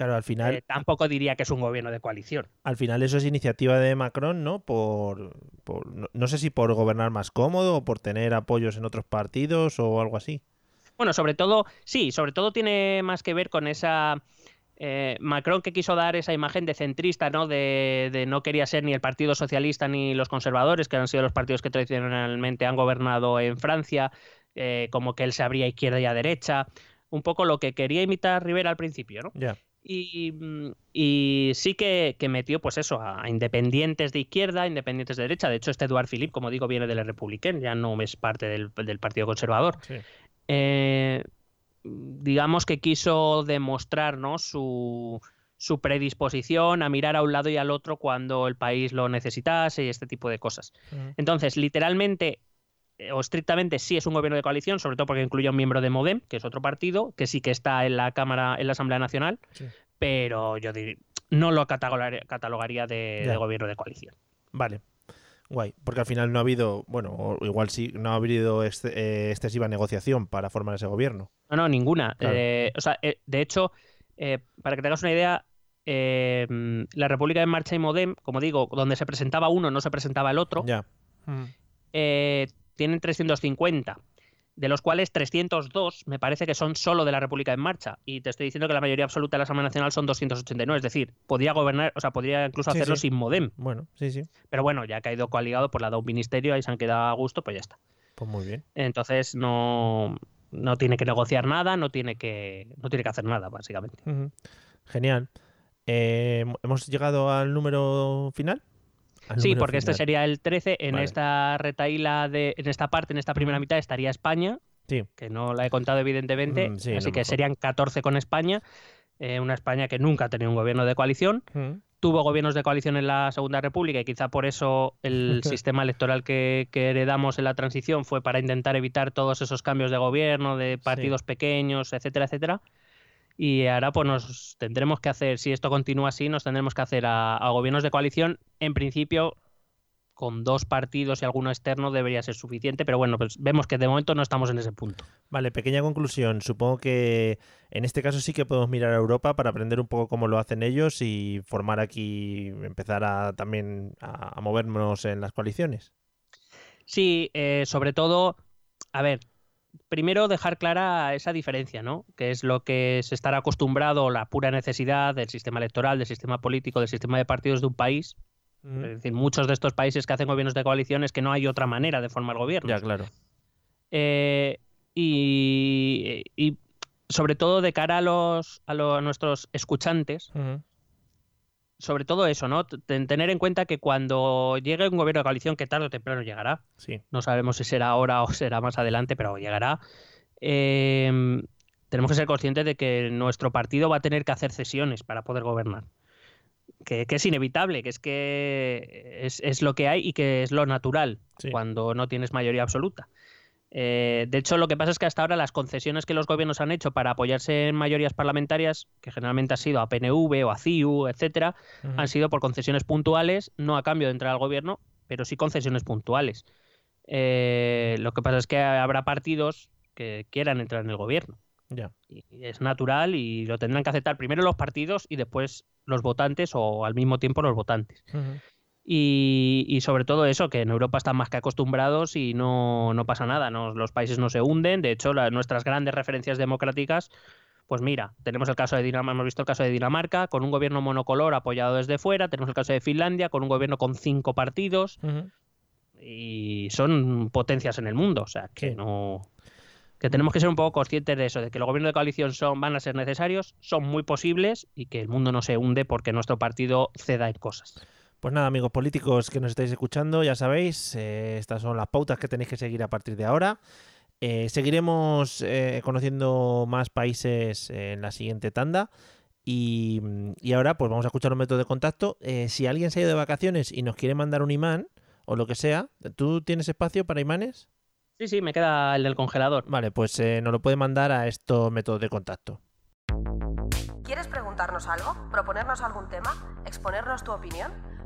Claro, al final, eh, tampoco diría que es un gobierno de coalición. al final eso es iniciativa de Macron, ¿no? Por, por- no, no sé si por gobernar más cómodo o por tener apoyos en otros partidos o algo así. Bueno, sobre todo, sí, sobre todo tiene más que ver con esa. eh, Macron que quiso dar esa imagen de centrista, ¿no? De, de no quería ser ni el Partido Socialista ni los conservadores, que han sido los partidos que tradicionalmente han gobernado en Francia, eh, como que él se abría a izquierda y a derecha. Un poco lo que quería imitar Rivera al principio, ¿no? Ya. Y, mm, y sí que, que metió, pues eso, a, independientes de izquierda, independientes de derecha. De hecho, este Eduard Philippe, como digo, viene del Republicán, ya no es parte del, del Partido Conservador. Sí. Eh, digamos que quiso demostrar ¿no? su, su predisposición a mirar a un lado y al otro cuando el país lo necesitase y este tipo de cosas. Entonces, literalmente o estrictamente sí es un gobierno de coalición, sobre todo porque incluye a un miembro de Modem, que es otro partido, que sí que está en la Cámara, en la Asamblea Nacional, Sí. pero yo dir- no lo catalogaría, catalogaría de, gobierno de coalición. Vale. Guay. Porque al final no ha habido, bueno, o igual sí, no ha habido ex- eh, excesiva negociación para formar ese gobierno. No, no, ninguna. Claro. Eh, o sea, eh, de hecho, eh, para que tengas una idea, eh, mm, la República en Marcha y Modem, como digo, donde se presentaba uno, no se presentaba el otro, Ya. eh, tienen 350, de los cuales 302 me parece que son solo de la República en Marcha. Y te estoy diciendo que la mayoría absoluta de la Asamblea Nacional son 289, es decir, podría gobernar, o sea, podría incluso Sí, hacerlo sí. sin Modem. Bueno, sí, sí. Pero bueno, ya ha caído coaligado, pues la da un ministerio, ahí se han quedado a gusto, pues ya está. Pues muy bien. Entonces no, no tiene que negociar nada, no tiene que, no tiene que hacer nada, básicamente. Genial. Eh, ¿Hemos llegado al número final? Sí, porque este sería el 13. En Vale. esta retaíla, de, en esta parte, en esta primera mitad, estaría España, Sí. que no la he contado evidentemente. Mm, sí, así no, que serían 14 con España. eh, una España que nunca ha tenido un gobierno de coalición. Tuvo gobiernos de coalición en la Segunda República y quizá por eso el sistema electoral que, que heredamos en la transición fue para intentar evitar todos esos cambios de gobierno, de partidos pequeños, etcétera, etcétera. Y ahora pues nos tendremos que hacer, si esto continúa así, nos tendremos que hacer a, a gobiernos de coalición. En principio, con dos partidos y alguno externo debería ser suficiente, pero bueno, pues vemos que de momento no estamos en ese punto. Vale, pequeña conclusión. Supongo que en este caso sí que podemos mirar a Europa para aprender un poco cómo lo hacen ellos y formar aquí, empezar a también a, a movernos en las coaliciones. Sí, eh, sobre todo, a ver, primero dejar clara esa diferencia, ¿no? Que es lo que se estará acostumbrado, la pura necesidad del sistema electoral, del sistema político, del sistema de partidos de un país. Es decir, muchos de estos países que hacen gobiernos de coalición es que no hay otra manera de formar gobierno. Ya, claro. Eh, y, y sobre todo de cara a los a, los, a nuestros escuchantes. Sobre todo eso, ¿no? T- tener en cuenta que cuando llegue un gobierno de coalición, que tarde o temprano llegará, Sí. no sabemos si será ahora o será más adelante, pero llegará. eh, tenemos que ser conscientes de que nuestro partido va a tener que hacer cesiones para poder gobernar. Que, que es inevitable, que es que es, es lo que hay y que es lo natural Sí. cuando no tienes mayoría absoluta. Eh, de hecho, lo que pasa es que hasta ahora las concesiones que los gobiernos han hecho para apoyarse en mayorías parlamentarias, que generalmente ha sido a PNV o a CIU, etcétera, han sido por concesiones puntuales, no a cambio de entrar al gobierno, pero sí concesiones puntuales. Eh, lo que pasa es que habrá partidos que quieran entrar en el gobierno. Y es natural y lo tendrán que aceptar primero los partidos y después los votantes o al mismo tiempo los votantes. Y, y sobre todo eso, que en Europa están más que acostumbrados y no, no pasa nada, no- los países no se hunden. De hecho, la- nuestras grandes referencias democráticas, pues mira, tenemos el caso de Dinamarca, hemos visto el caso de Dinamarca, con un gobierno monocolor apoyado desde fuera, tenemos el caso de Finlandia, con un gobierno con cinco partidos, y son potencias en el mundo. O sea, que Sí. no. Que tenemos que ser un poco conscientes de eso, de que los gobiernos de coalición son, van a ser necesarios, son muy posibles y que el mundo no se hunde porque nuestro partido ceda en cosas. Pues nada, amigos políticos que nos estáis escuchando, ya sabéis, eh, estas son las pautas que tenéis que seguir a partir de ahora. Eh, seguiremos eh, conociendo más países eh, en la siguiente tanda. Y, y ahora, pues vamos a escuchar un método de contacto. Eh, si alguien se ha ido de vacaciones y nos quiere mandar un imán o lo que sea, ¿tú tienes espacio para imanes? Sí, sí, me queda el del congelador. Vale, pues eh, nos lo puede mandar a estos métodos de contacto. ¿Quieres preguntarnos algo? ¿Proponernos algún tema? ¿Exponernos tu opinión?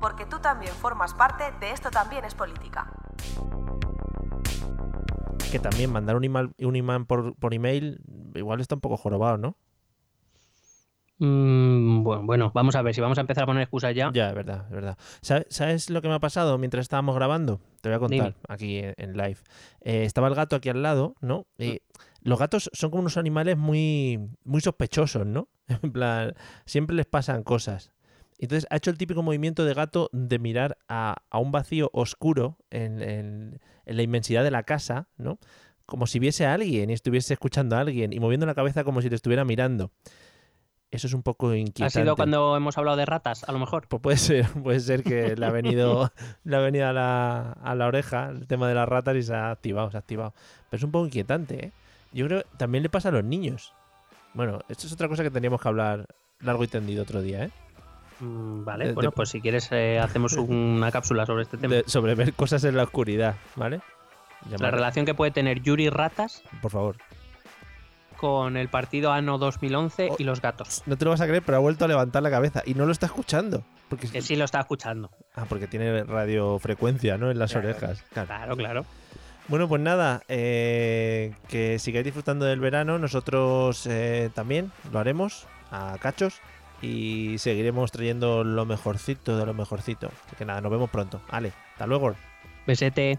Porque tú también formas parte de Esto también es política. Que también mandar un imán, un imán por, por email igual está un poco jorobado, ¿no? Mm, bueno, bueno, vamos a ver si vamos a empezar a poner excusas ya. Ya, es verdad, es verdad. ¿Sabes, sabes lo que me ha pasado mientras estábamos grabando? Te voy a contar Dime. aquí en, en live. Eh, estaba el gato aquí al lado, ¿no? Y los gatos son como unos animales muy, muy sospechosos, ¿no? En plan, siempre les pasan cosas. Entonces ha hecho el típico movimiento de gato de mirar a, a un vacío oscuro en, en- en la inmensidad de la casa, ¿no? Como si viese a alguien y estuviese escuchando a alguien y moviendo la cabeza como si te estuviera mirando. Eso es un poco Ha inquietante. sido cuando hemos hablado de ratas, a lo mejor. Pues puede ser, puede ser que le ha venido, le ha venido a la, a la oreja el tema de las ratas y se ha activado, se ha activado. Pero es un poco inquietante, ¿eh? Yo creo que también le pasa a los niños. Bueno, esto es otra cosa que tendríamos que hablar largo y tendido otro día, ¿eh? Mm, Vale, De- bueno, de- pues si quieres eh, hacemos una cápsula sobre este tema. De- sobre ver cosas en la oscuridad, ¿vale? La relación que puede tener Yuri Ratas Por favor. con el partido ANO 2011 Oh. y los gatos. No te lo vas a creer, pero ha vuelto a levantar la cabeza y no lo está escuchando. Porque, Que sí lo está escuchando. Ah, porque tiene radiofrecuencia, ¿no? En las Claro. orejas. Claro. Claro, claro. Bueno, pues nada, eh, que sigáis disfrutando del verano, nosotros eh, también lo haremos a cachos y seguiremos trayendo lo mejorcito de lo mejorcito. Así que nada, nos vemos pronto. Ale, hasta luego. Besete.